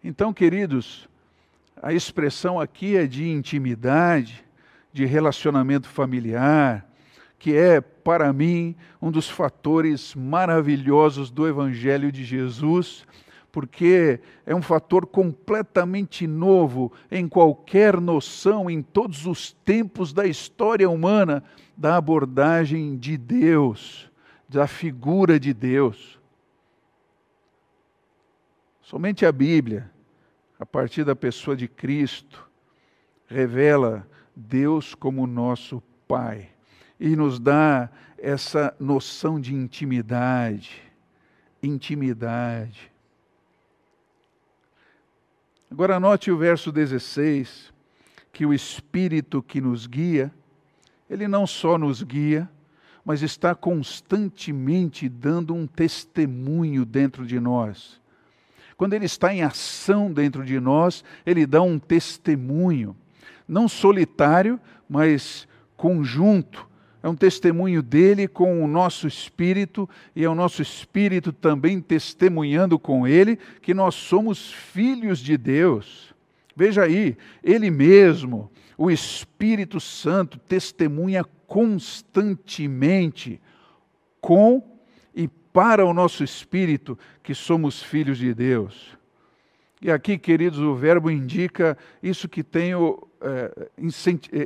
H: Então, queridos, a expressão aqui é de intimidade, de relacionamento familiar, que é, para mim, um dos fatores maravilhosos do Evangelho de Jesus, porque é um fator completamente novo em qualquer noção, em todos os tempos da história humana, da abordagem de Deus, da figura de Deus. Somente a Bíblia, a partir da pessoa de Cristo, revela Deus como nosso Pai e nos dá essa noção de intimidade. Intimidade. Agora, note o verso 16, que o Espírito que nos guia, ele não só nos guia, mas está constantemente dando um testemunho dentro de nós. Quando ele está em ação dentro de nós, ele dá um testemunho, não solitário, mas conjunto, é um testemunho dele com o nosso espírito, e é o nosso espírito também testemunhando com ele que nós somos filhos de Deus. Veja aí, ele mesmo, o Espírito Santo, testemunha constantemente com e para o nosso espírito que somos filhos de Deus. E aqui, queridos, o verbo indica isso que tenho é,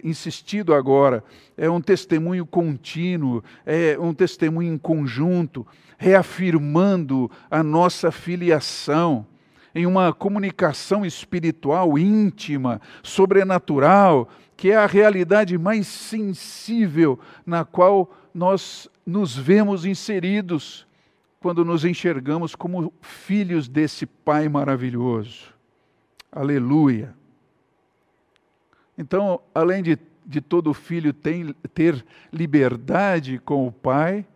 H: insistido agora. É um testemunho contínuo, é um testemunho em conjunto, reafirmando a nossa filiação em uma comunicação espiritual íntima, sobrenatural, que é a realidade mais sensível na qual nós nos vemos inseridos quando nos enxergamos como filhos desse Pai maravilhoso. Aleluia. Então, além de, de todo filho tem, ter liberdade com o Pai,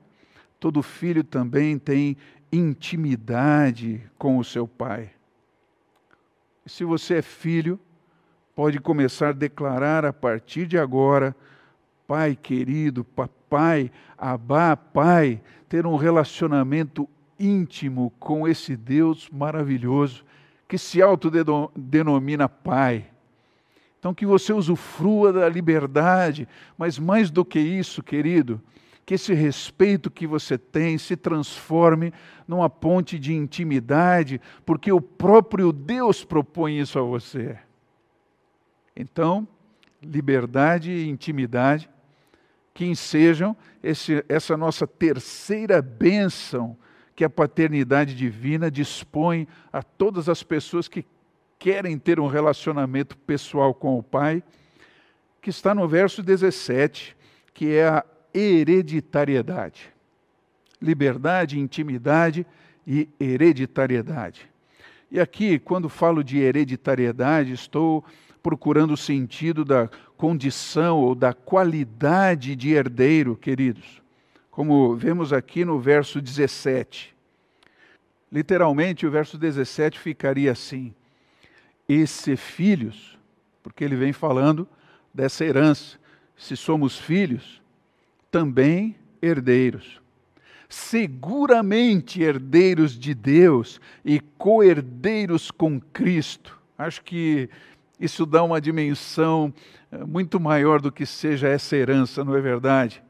H: todo filho também tem intimidade com o seu Pai. E se você é filho, pode começar a declarar a partir de agora: Pai querido, papai, abá, pai, ter um relacionamento íntimo com esse Deus maravilhoso que se autodenomina Pai. Então, que você usufrua da liberdade, mas mais do que isso, querido, que esse respeito que você tem se transforme numa ponte de intimidade, porque o próprio Deus propõe isso a você. Então, liberdade e intimidade que ensejam esse, essa nossa terceira bênção que a paternidade divina dispõe a todas as pessoas que querem ter um relacionamento pessoal com o Pai, que está no verso 17, que é a hereditariedade. Liberdade, intimidade e hereditariedade. E aqui, quando falo de hereditariedade, estou procurando o sentido da condição ou da qualidade de herdeiro, queridos. Como vemos aqui no verso 17. Literalmente, o verso 17 ficaria assim: e se filhos, porque ele vem falando dessa herança. Se somos filhos, também herdeiros. Seguramente herdeiros de Deus e co-herdeiros com Cristo. Acho que isso dá uma dimensão eh, muito maior do que seja essa herança, não é verdade?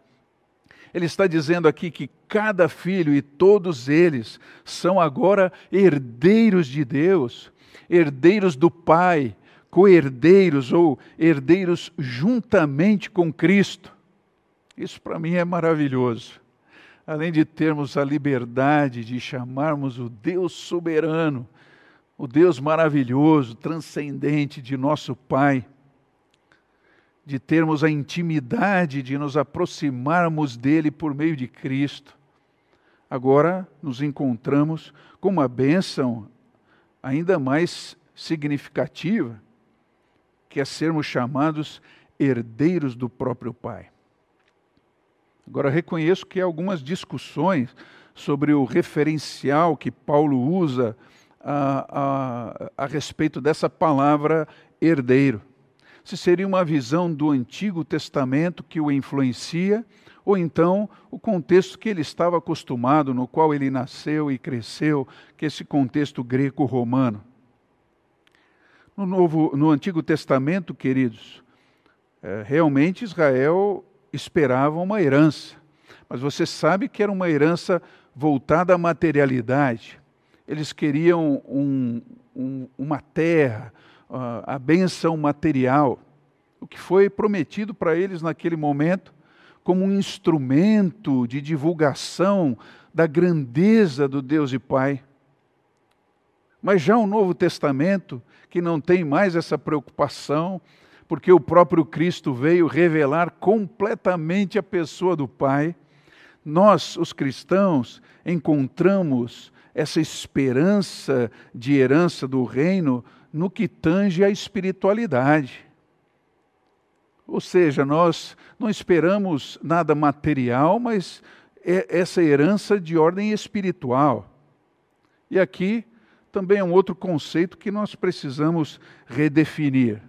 H: Ele está dizendo aqui que cada filho e todos eles são agora herdeiros de Deus, herdeiros do Pai, coerdeiros ou herdeiros juntamente com Cristo. Isso para mim é maravilhoso. Além de termos a liberdade de chamarmos o Deus soberano, o Deus maravilhoso, transcendente de nosso Pai, de termos a intimidade de nos aproximarmos dele por meio de Cristo. Agora nos encontramos com uma bênção ainda mais significativa, que é sermos chamados herdeiros do próprio Pai. Agora, reconheço que há algumas discussões sobre o referencial que Paulo usa a, a, a respeito dessa palavra herdeiro. Se seria uma visão do Antigo Testamento que o influencia, ou então o contexto que ele estava acostumado, no qual ele nasceu e cresceu, que é esse contexto greco-romano. No, Novo, no Antigo Testamento, queridos, é, realmente Israel esperava uma herança, mas você sabe que era uma herança voltada à materialidade. Eles queriam um, um, uma terra, uh, a benção material, o que foi prometido para eles naquele momento como um instrumento de divulgação da grandeza do Deus e Pai. Mas já o Novo Testamento, que não tem mais essa preocupação, porque o próprio Cristo veio revelar completamente a pessoa do Pai, nós, os cristãos, encontramos essa esperança de herança do reino no que tange à espiritualidade. Ou seja, nós não esperamos nada material, mas é essa herança de ordem espiritual. E aqui também é um outro conceito que nós precisamos redefinir.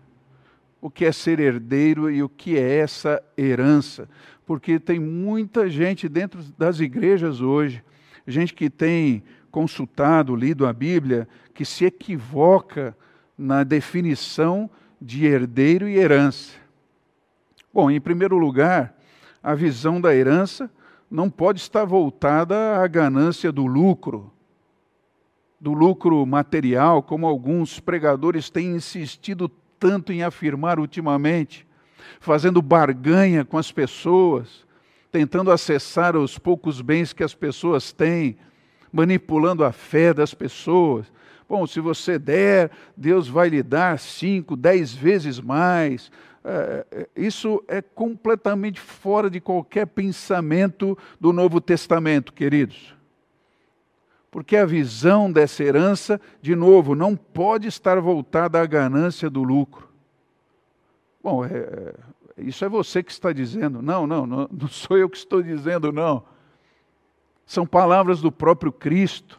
H: O que é ser herdeiro e o que é essa herança? Porque tem muita gente dentro das igrejas hoje, gente que tem consultado, lido a Bíblia, que se equivoca na definição de herdeiro e herança. Bom, em primeiro lugar, a visão da herança não pode estar voltada à ganância do lucro, do lucro material, como alguns pregadores têm insistido tanto em afirmar ultimamente, fazendo barganha com as pessoas, tentando acessar os poucos bens que as pessoas têm, manipulando a fé das pessoas. Bom, se você der, Deus vai lhe dar cinco, dez vezes mais. É, é, isso é completamente fora de qualquer pensamento do Novo Testamento, queridos. Porque a visão dessa herança, de novo, não pode estar voltada à ganância do lucro. Bom, é, é isso é você que está dizendo. Não, não, não, não sou eu que estou dizendo, não. São palavras do próprio Cristo.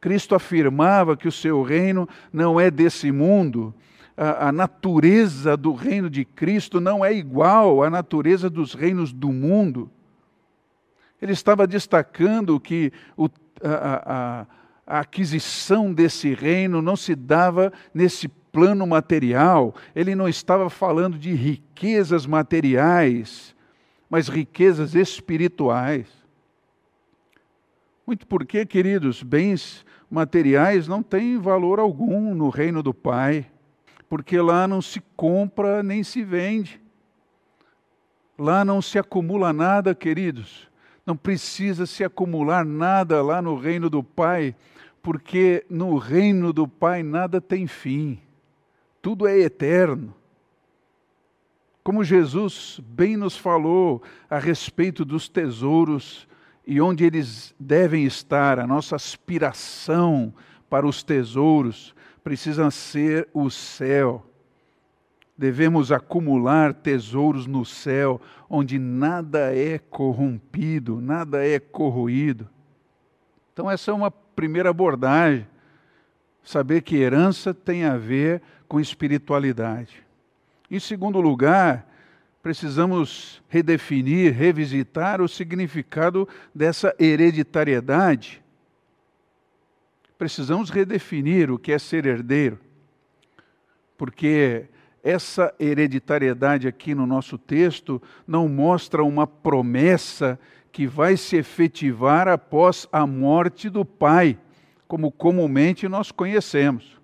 H: Cristo afirmava que o seu reino não é desse mundo. A, a, natureza do reino de Cristo não é igual à natureza dos reinos do mundo. Ele estava destacando que o, a, a, a aquisição desse reino não se dava nesse plano material, ele não estava falando de riquezas materiais, mas riquezas espirituais. Muito porque, queridos, bens materiais não têm valor algum no reino do Pai, porque lá não se compra nem se vende. Lá não se acumula nada, queridos. Não precisa se acumular nada lá no reino do Pai, porque no reino do Pai nada tem fim. Tudo é eterno. Como Jesus bem nos falou a respeito dos tesouros e onde eles devem estar, a nossa aspiração para os tesouros precisa ser o céu. Devemos acumular tesouros no céu, onde nada é corrompido, nada é corroído. Então, essa é uma primeira abordagem. Saber que herança tem a ver com espiritualidade. Em segundo lugar, precisamos redefinir, revisitar o significado dessa hereditariedade. Precisamos redefinir o que é ser herdeiro, porque essa hereditariedade aqui no nosso texto não mostra uma promessa que vai se efetivar após a morte do pai, como comumente nós conhecemos.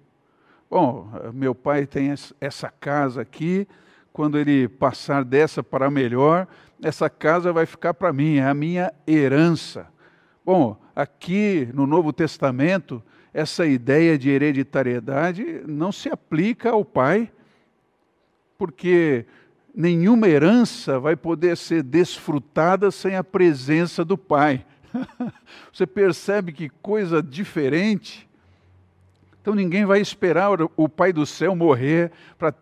H: Bom, meu pai tem essa casa aqui, quando ele passar dessa para melhor, essa casa vai ficar para mim, é a minha herança. Bom, aqui no Novo Testamento, essa ideia de hereditariedade não se aplica ao pai, porque nenhuma herança vai poder ser desfrutada sem a presença do pai. Você percebe que coisa diferente? Então ninguém vai esperar o Pai do céu morrer para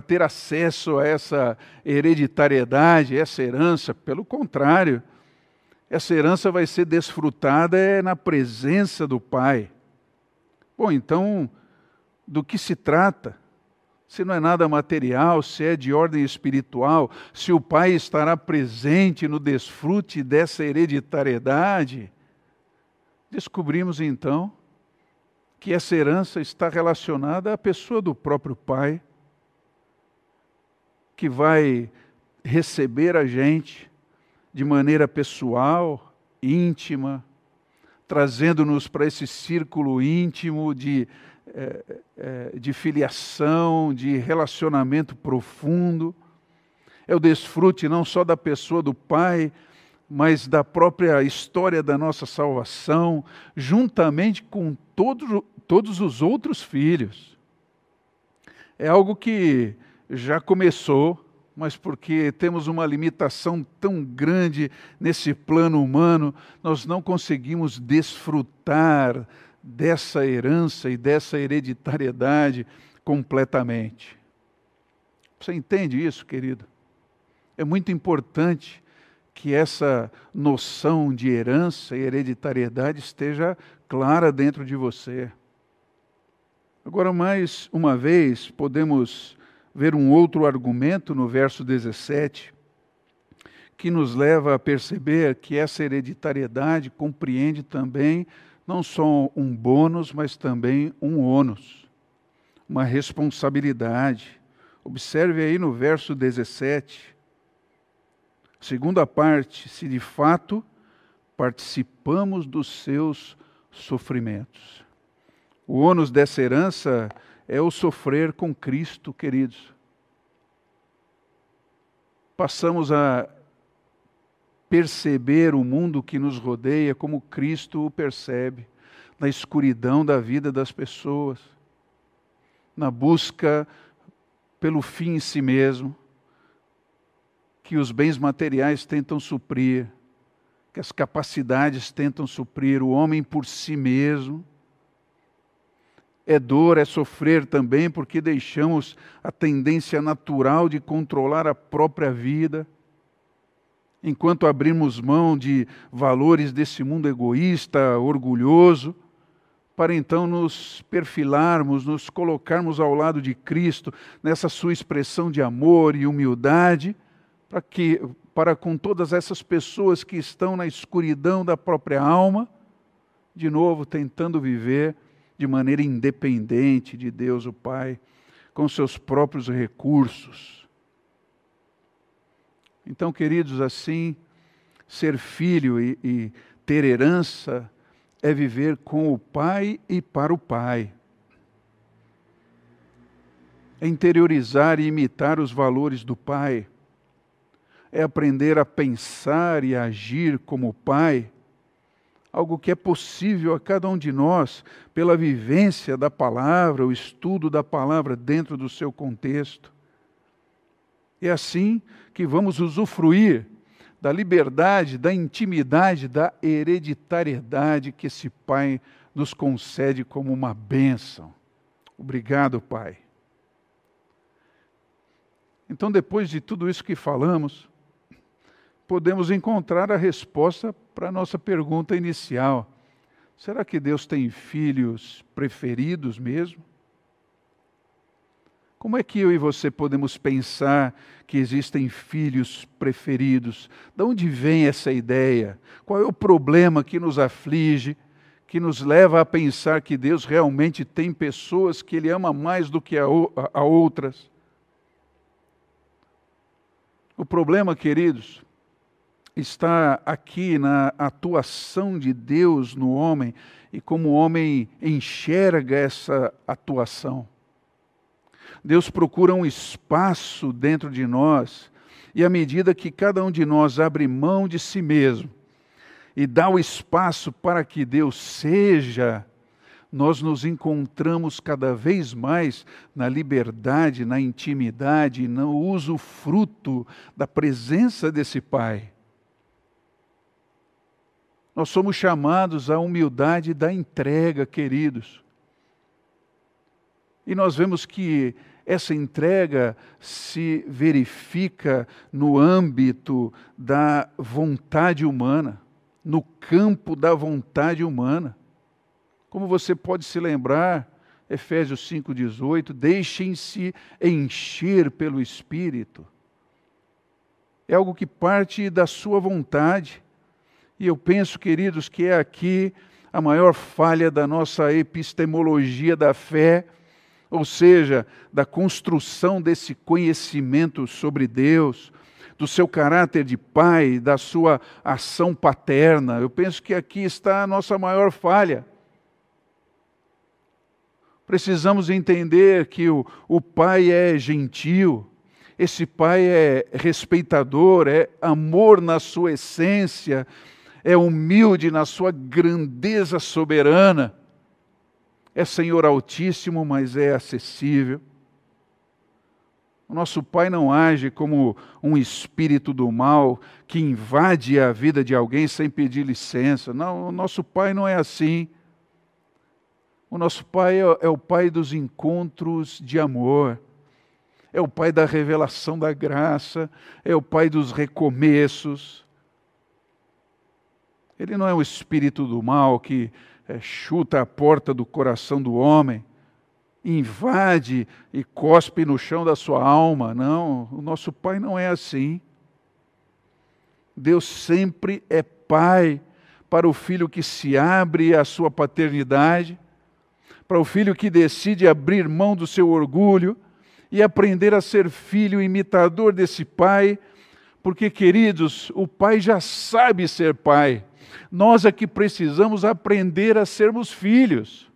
H: ter acesso a essa hereditariedade, essa herança. Pelo contrário, essa herança vai ser desfrutada é na presença do Pai. Bom, então, do que se trata? Se não é nada material, se é de ordem espiritual, se o Pai estará presente no desfrute dessa hereditariedade, descobrimos então que essa herança está relacionada à pessoa do próprio Pai, que vai receber a gente de maneira pessoal, íntima, trazendo-nos para esse círculo íntimo de, é, é, de filiação, de relacionamento profundo. É o desfrute não só da pessoa do Pai, mas da própria história da nossa salvação, juntamente com todos, todos os outros filhos. É algo que já começou, mas porque temos uma limitação tão grande nesse plano humano, nós não conseguimos desfrutar dessa herança e dessa hereditariedade completamente. Você entende isso, querido? É muito importante que essa noção de herança e hereditariedade esteja clara dentro de você. Agora, mais uma vez, podemos ver um outro argumento no verso 17, que nos leva a perceber que essa hereditariedade compreende também não só um bônus, mas também um ônus, uma responsabilidade. Observe aí no verso 17, segunda parte, se de fato participamos dos seus sofrimentos. O ônus dessa herança é o sofrer com Cristo, queridos. Passamos a perceber o mundo que nos rodeia como Cristo o percebe, na escuridão da vida das pessoas, na busca pelo fim em si mesmo, que os bens materiais tentam suprir, que as capacidades tentam suprir, o homem por si mesmo é dor, é sofrer também, porque deixamos a tendência natural de controlar a própria vida, enquanto abrimos mão de valores desse mundo egoísta, orgulhoso, para então nos perfilarmos, nos colocarmos ao lado de Cristo, nessa sua expressão de amor e humildade, para que para com todas essas pessoas que estão na escuridão da própria alma, de novo tentando viver de maneira independente de Deus o Pai, com seus próprios recursos. Então, queridos, assim, ser filho e, e ter herança é viver com o Pai e para o Pai. É interiorizar e imitar os valores do Pai. É aprender a pensar e agir como o Pai algo que é possível a cada um de nós pela vivência da palavra, o estudo da palavra dentro do seu contexto. É assim que vamos usufruir da liberdade, da intimidade, da hereditariedade que esse Pai nos concede como uma bênção. Obrigado, Pai. Então, depois de tudo isso que falamos, podemos encontrar a resposta para a nossa pergunta inicial. Será que Deus tem filhos preferidos mesmo? Como é que eu e você podemos pensar que existem filhos preferidos? De onde vem essa ideia? Qual é o problema que nos aflige, que nos leva a pensar que Deus realmente tem pessoas que Ele ama mais do que a, a outras? O problema, queridos, está aqui na atuação de Deus no homem e como o homem enxerga essa atuação. Deus procura um espaço dentro de nós, e à medida que cada um de nós abre mão de si mesmo e dá o espaço para que Deus seja, nós nos encontramos cada vez mais na liberdade, na intimidade, no uso fruto da presença desse Pai. Nós somos chamados à humildade da entrega, queridos. E nós vemos que essa entrega se verifica no âmbito da vontade humana, no campo da vontade humana. Como você pode se lembrar, Efésios 5,18: deixem-se encher pelo Espírito. É algo que parte da sua vontade. E eu penso, queridos, que é aqui a maior falha da nossa epistemologia da fé ou seja, da construção desse conhecimento sobre Deus, do seu caráter de pai, da sua ação paterna. Eu penso que aqui está a nossa maior falha. Precisamos entender que o, o pai é gentil, esse pai é respeitador, é amor na sua essência, é humilde na sua grandeza soberana é Senhor Altíssimo, mas é acessível. O nosso Pai não age como um espírito do mal que invade a vida de alguém sem pedir licença. Não, o nosso Pai não é assim. O nosso Pai é, é o Pai dos encontros de amor, é o Pai da revelação da graça, é o Pai dos recomeços. Ele não é o espírito do mal que é, chuta a porta do coração do homem, invade e cospe no chão da sua alma. Não, o nosso Pai não é assim. Deus sempre é Pai para o filho que se abre à sua paternidade, para o filho que decide abrir mão do seu orgulho e aprender a ser filho imitador desse Pai, porque, queridos, o Pai já sabe ser Pai. Nós é que precisamos aprender a sermos filhos.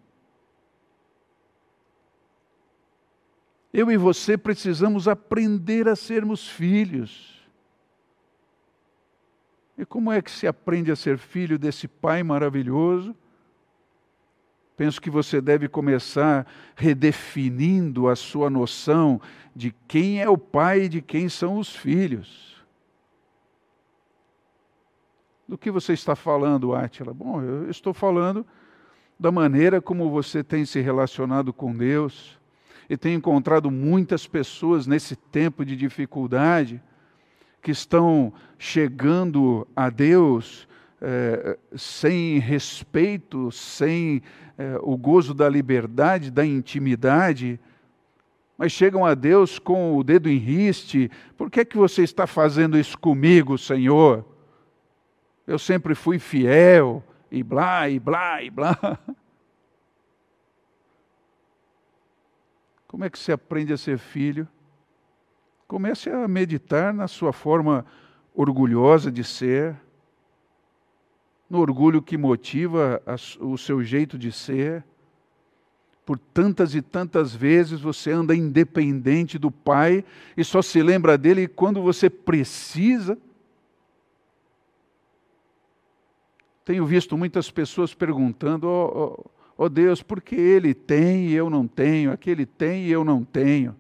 H: Eu e você precisamos aprender a sermos filhos. E como é que se aprende a ser filho desse Pai maravilhoso? Penso que você deve começar redefinindo a sua noção de quem é o pai e de quem são os filhos. Do que você está falando, Átila? Bom, eu estou falando da maneira como você tem se relacionado com Deus e tem encontrado muitas pessoas nesse tempo de dificuldade que estão chegando a Deus é, sem respeito, sem é, o gozo da liberdade, da intimidade, mas chegam a Deus com o dedo em riste: por que é que você está fazendo isso comigo, Senhor? Eu sempre fui fiel, e blá, e blá, e blá. Como é que se aprende a ser filho? Comece a meditar na sua forma orgulhosa de ser, no orgulho que motiva o seu jeito de ser. Por tantas e tantas vezes você anda independente do Pai e só se lembra dele quando você precisa. Tenho visto muitas pessoas perguntando: oh, oh, oh Deus, por que ele tem e eu não tenho? Aquele tem e eu não tenho.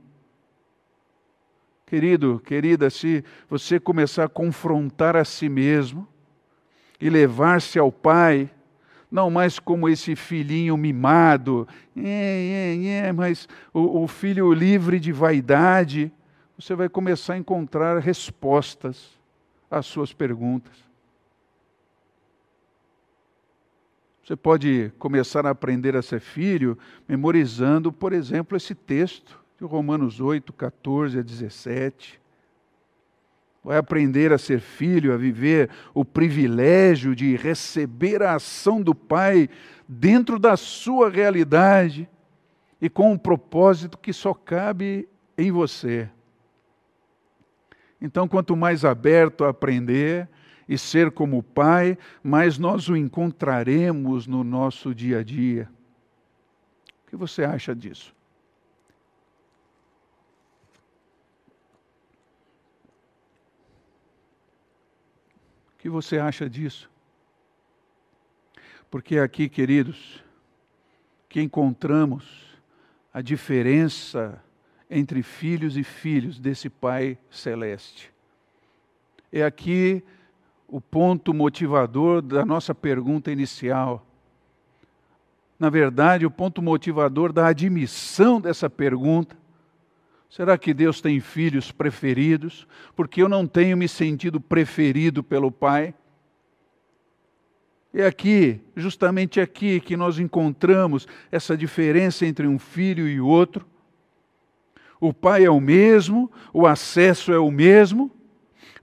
H: Querido, querida, se você começar a confrontar a si mesmo e levar-se ao Pai, não mais como esse filhinho mimado, é, é, é, mas o, o filho livre de vaidade, você vai começar a encontrar respostas às suas perguntas. Você pode começar a aprender a ser filho memorizando, por exemplo, esse texto de Romanos 8, 14 a 17. Vai aprender a ser filho, a viver o privilégio de receber a ação do Pai dentro da sua realidade e com um propósito que só cabe em você. Então, quanto mais aberto a aprender, e ser como o Pai, mais nós o encontraremos no nosso dia a dia. O que você acha disso? O que você acha disso? Porque aqui, queridos, que encontramos a diferença entre filhos e filhos desse Pai Celeste. É aqui o ponto motivador da nossa pergunta inicial. Na verdade, o ponto motivador da admissão dessa pergunta Será que Deus tem filhos preferidos? Porque eu não tenho me sentido preferido pelo Pai? É aqui, justamente aqui, que nós encontramos essa diferença entre um filho e outro. O pai é o mesmo, o acesso é o mesmo,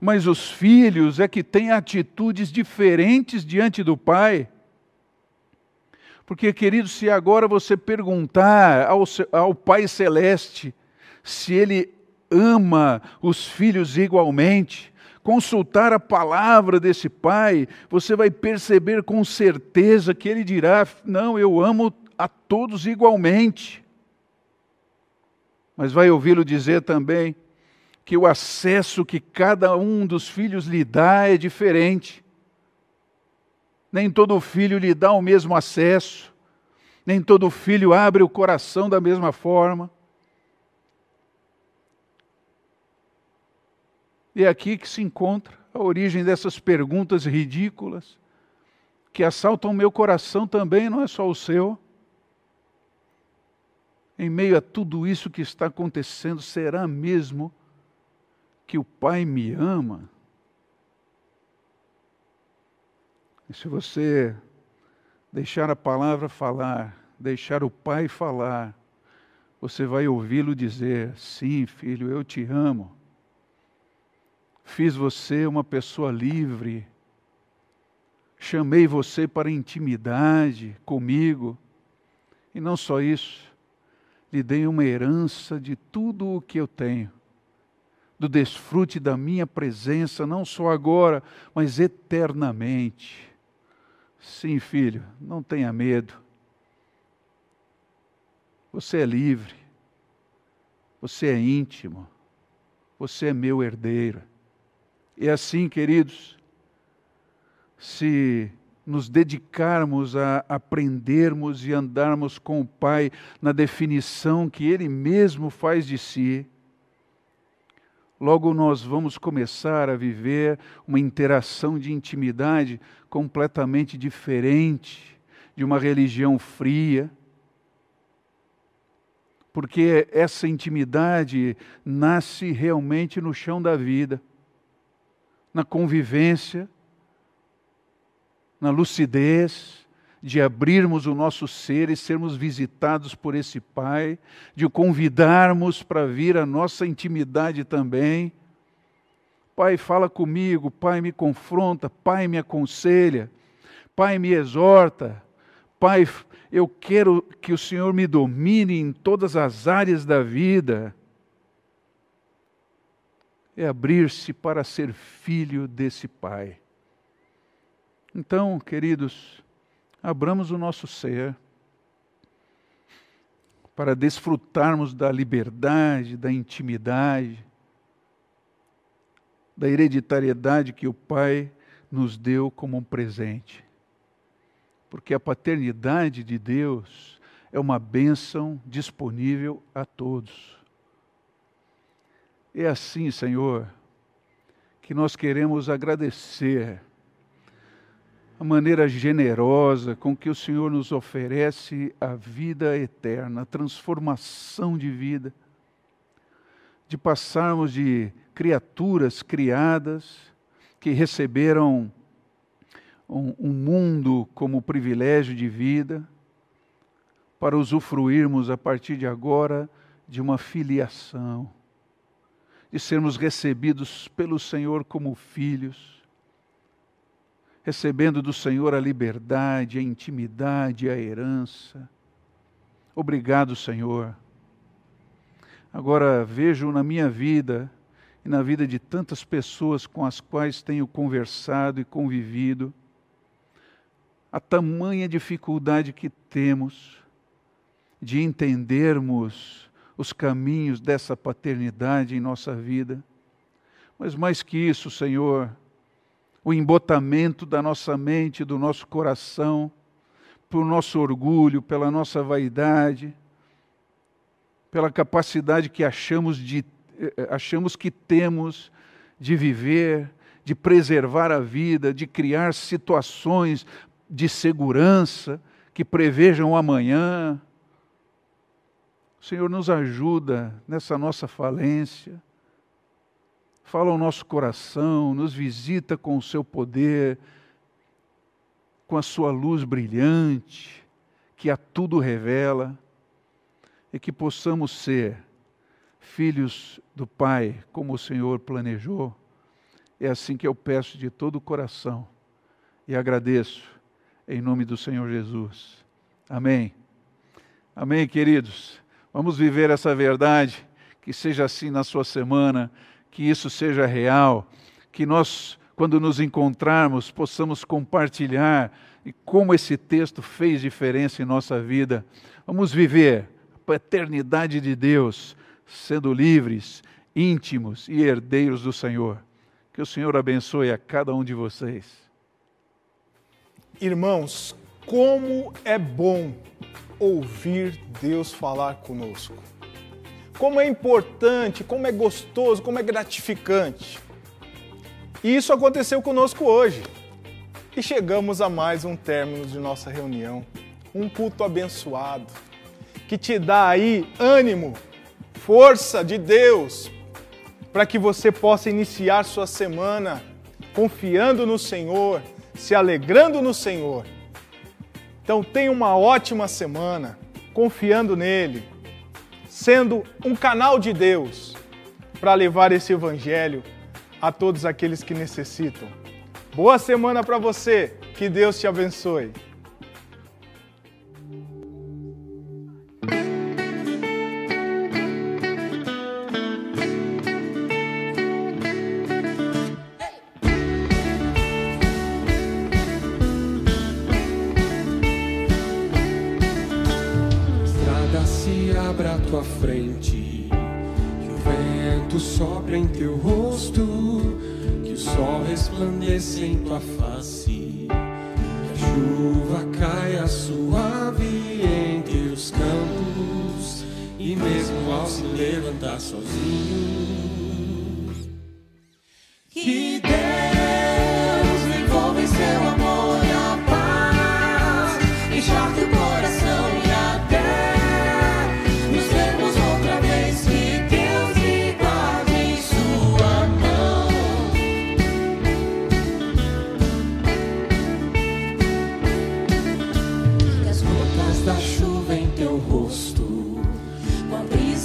H: mas os filhos é que têm atitudes diferentes diante do pai. Porque, querido, se agora você perguntar ao, ao Pai Celeste, se ele ama os filhos igualmente, consultar a palavra desse pai, você vai perceber com certeza que ele dirá: Não, eu amo a todos igualmente. Mas vai ouvi-lo dizer também que o acesso que cada um dos filhos lhe dá é diferente. Nem todo filho lhe dá o mesmo acesso, nem todo filho abre o coração da mesma forma. E é aqui que se encontra a origem dessas perguntas ridículas que assaltam meu coração também, não é só o seu. Em meio a tudo isso que está acontecendo, será mesmo que o Pai me ama? E se você deixar a palavra falar, deixar o Pai falar, você vai ouvi-lo dizer: Sim, filho, eu te amo. Fiz você uma pessoa livre, chamei você para intimidade comigo, e não só isso, lhe dei uma herança de tudo o que eu tenho, do desfrute da minha presença, não só agora, mas eternamente. Sim, filho, não tenha medo. Você é livre, você é íntimo, você é meu herdeiro. E assim, queridos, se nos dedicarmos a aprendermos e andarmos com o Pai na definição que Ele mesmo faz de si, logo nós vamos começar a viver uma interação de intimidade completamente diferente de uma religião fria, porque essa intimidade nasce realmente no chão da vida na convivência, na lucidez, de abrirmos o nosso ser e sermos visitados por esse Pai, de o convidarmos para vir a nossa intimidade também. Pai, fala comigo, Pai, me confronta, Pai, me aconselha, Pai, me exorta, Pai, eu quero que o Senhor me domine em todas as áreas da vida é abrir-se para ser filho desse Pai. Então, queridos, abramos o nosso ser para desfrutarmos da liberdade, da intimidade, da hereditariedade que o Pai nos deu como um presente. Porque a paternidade de Deus é uma bênção disponível a todos. É assim, Senhor, que nós queremos agradecer a maneira generosa com que o Senhor nos oferece a vida eterna, a transformação de vida, de passarmos de criaturas criadas que receberam um, um mundo como privilégio de vida, para usufruirmos a partir de agora de uma filiação de sermos recebidos pelo Senhor como filhos, recebendo do Senhor a liberdade, a intimidade, a herança. Obrigado, Senhor. Agora vejo na minha vida e na vida de tantas pessoas com as quais tenho conversado e convivido. A tamanha dificuldade que temos de entendermos os caminhos dessa paternidade em nossa vida. Mas mais que isso, Senhor, o embotamento da nossa mente, do nosso coração, por nosso orgulho, pela nossa vaidade, pela capacidade que achamos, de, eh, eh, achamos que temos de viver, de preservar a vida, de criar situações de segurança que prevejam o amanhã. O Senhor nos ajuda nessa nossa falência fala ao nosso coração, nos visita com o seu poder, com a sua luz brilhante, que a tudo revela, e que possamos ser filhos do Pai, como o Senhor planejou. É assim que eu peço de todo o coração e agradeço em nome do Senhor Jesus. Amém. Amém, queridos. Vamos viver essa verdade, que seja assim na sua semana que isso seja real, que nós, quando nos encontrarmos, possamos compartilhar e como esse texto fez diferença em nossa vida. Vamos viver a paternidade de Deus, sendo livres, íntimos e herdeiros do Senhor. Que o Senhor abençoe a cada um de vocês.
D: Irmãos, como é bom ouvir Deus falar conosco como é importante, como é gostoso, como é gratificante. E isso aconteceu conosco hoje. E chegamos a mais um término de nossa reunião. Um culto abençoado, que te dá aí ânimo, força de Deus, para que você possa iniciar sua semana confiando no Senhor, se alegrando no Senhor. Então tenha uma ótima semana, confiando nele sendo um canal de Deus para levar esse evangelho a todos aqueles que necessitam. Boa semana para você, que Deus te abençoe.
I: resplandece em tua face, que a chuva caia suave entre os campos, e mesmo ao se levantar
J: sozinho.